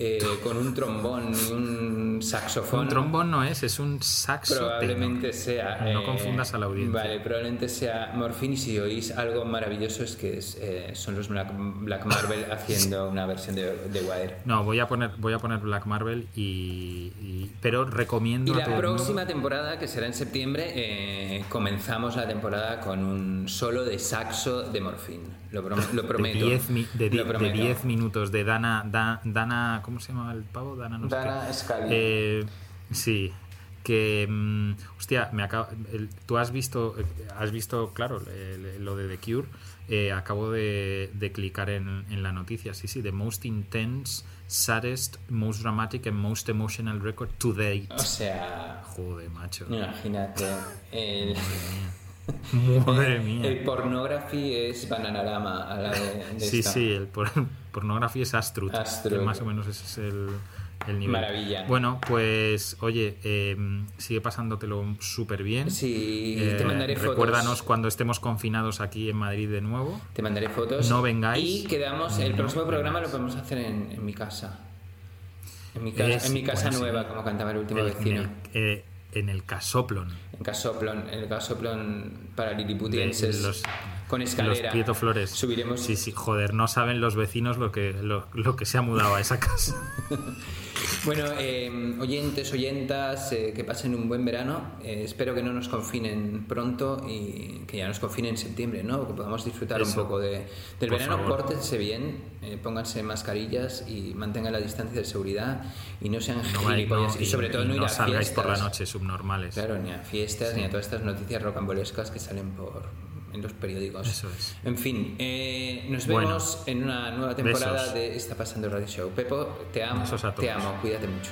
eh, con un trombón y un saxofón... Un trombón no es, es un saxo. Probablemente sea. No eh, confundas a la audiencia. Vale, probablemente sea Morphine. Y si oís algo maravilloso, es que es, eh, son los Black, Black Marvel haciendo una versión de, de Wire. No, voy a poner, voy a poner Black Marvel y, y- pero recomiendo Y a la todo próxima temporada, que será en septiembre, eh, comenzamos la temporada con un solo de saxo de Morphine. Lo, prom- lo prometo. de 10 mi- de Lo die- de prometo. 10 minutos de Dana, Da- Dana, ¿cómo se llama el pavo? Dana, no sé Dana. Scully. Eh, sí, que mm, hostia, me acaba, el- tú has visto, eh, has visto, claro, el- lo de The Cure. eh, acabo de, de clicar en, en la noticia, sí, sí, the most intense, saddest, most dramatic and most emotional record to date. O sea, Joder, macho. imagínate. El, Madre mía. el pornography es Bananarama a la de, de Sí, esta. sí, el por- pornografía es Astrut. Astrut. que Más o menos ese es el, el nivel. Maravilla. Bueno, pues oye, eh, sigue pasándotelo súper bien. Sí, Eh, te mandaré fotos. Recuérdanos cuando estemos confinados aquí en Madrid de nuevo. Te mandaré fotos. No vengáis. Y quedamos, el No próximo programa lo podemos hacer en, en mi casa. En mi casa, Es- en mi casa bueno, sí. nueva, como cantaba el último El- vecino. El, eh, en el casoplon. En Casoplon, en el Casoplon para liliputienses. los, con escalera. Los Prieto Flores. Subiremos. Sí, sí, joder, no saben los vecinos lo que, lo, lo que se ha mudado a esa casa. Bueno, eh, oyentes, oyentas, eh, que pasen un buen verano. Eh, espero que no nos confinen pronto y que ya nos confinen en septiembre, ¿no? Que podamos disfrutar un Eso. poco de, del Por verano. favor. Pórtense bien, eh, pónganse mascarillas y mantengan la distancia de seguridad y no sean No, gilipollas. no- y sobre todo no ir a salgáis por la fiestas. noche subnormales. Claro, ni a fiestas, ni a todas estas noticias rocambolescas que salen por en los periódicos. Eso es. En fin, eh, nos Bueno. vemos en una nueva temporada Besos. de Está Pasando Radio Show. Pepo, te amo, te amo, cuídate mucho.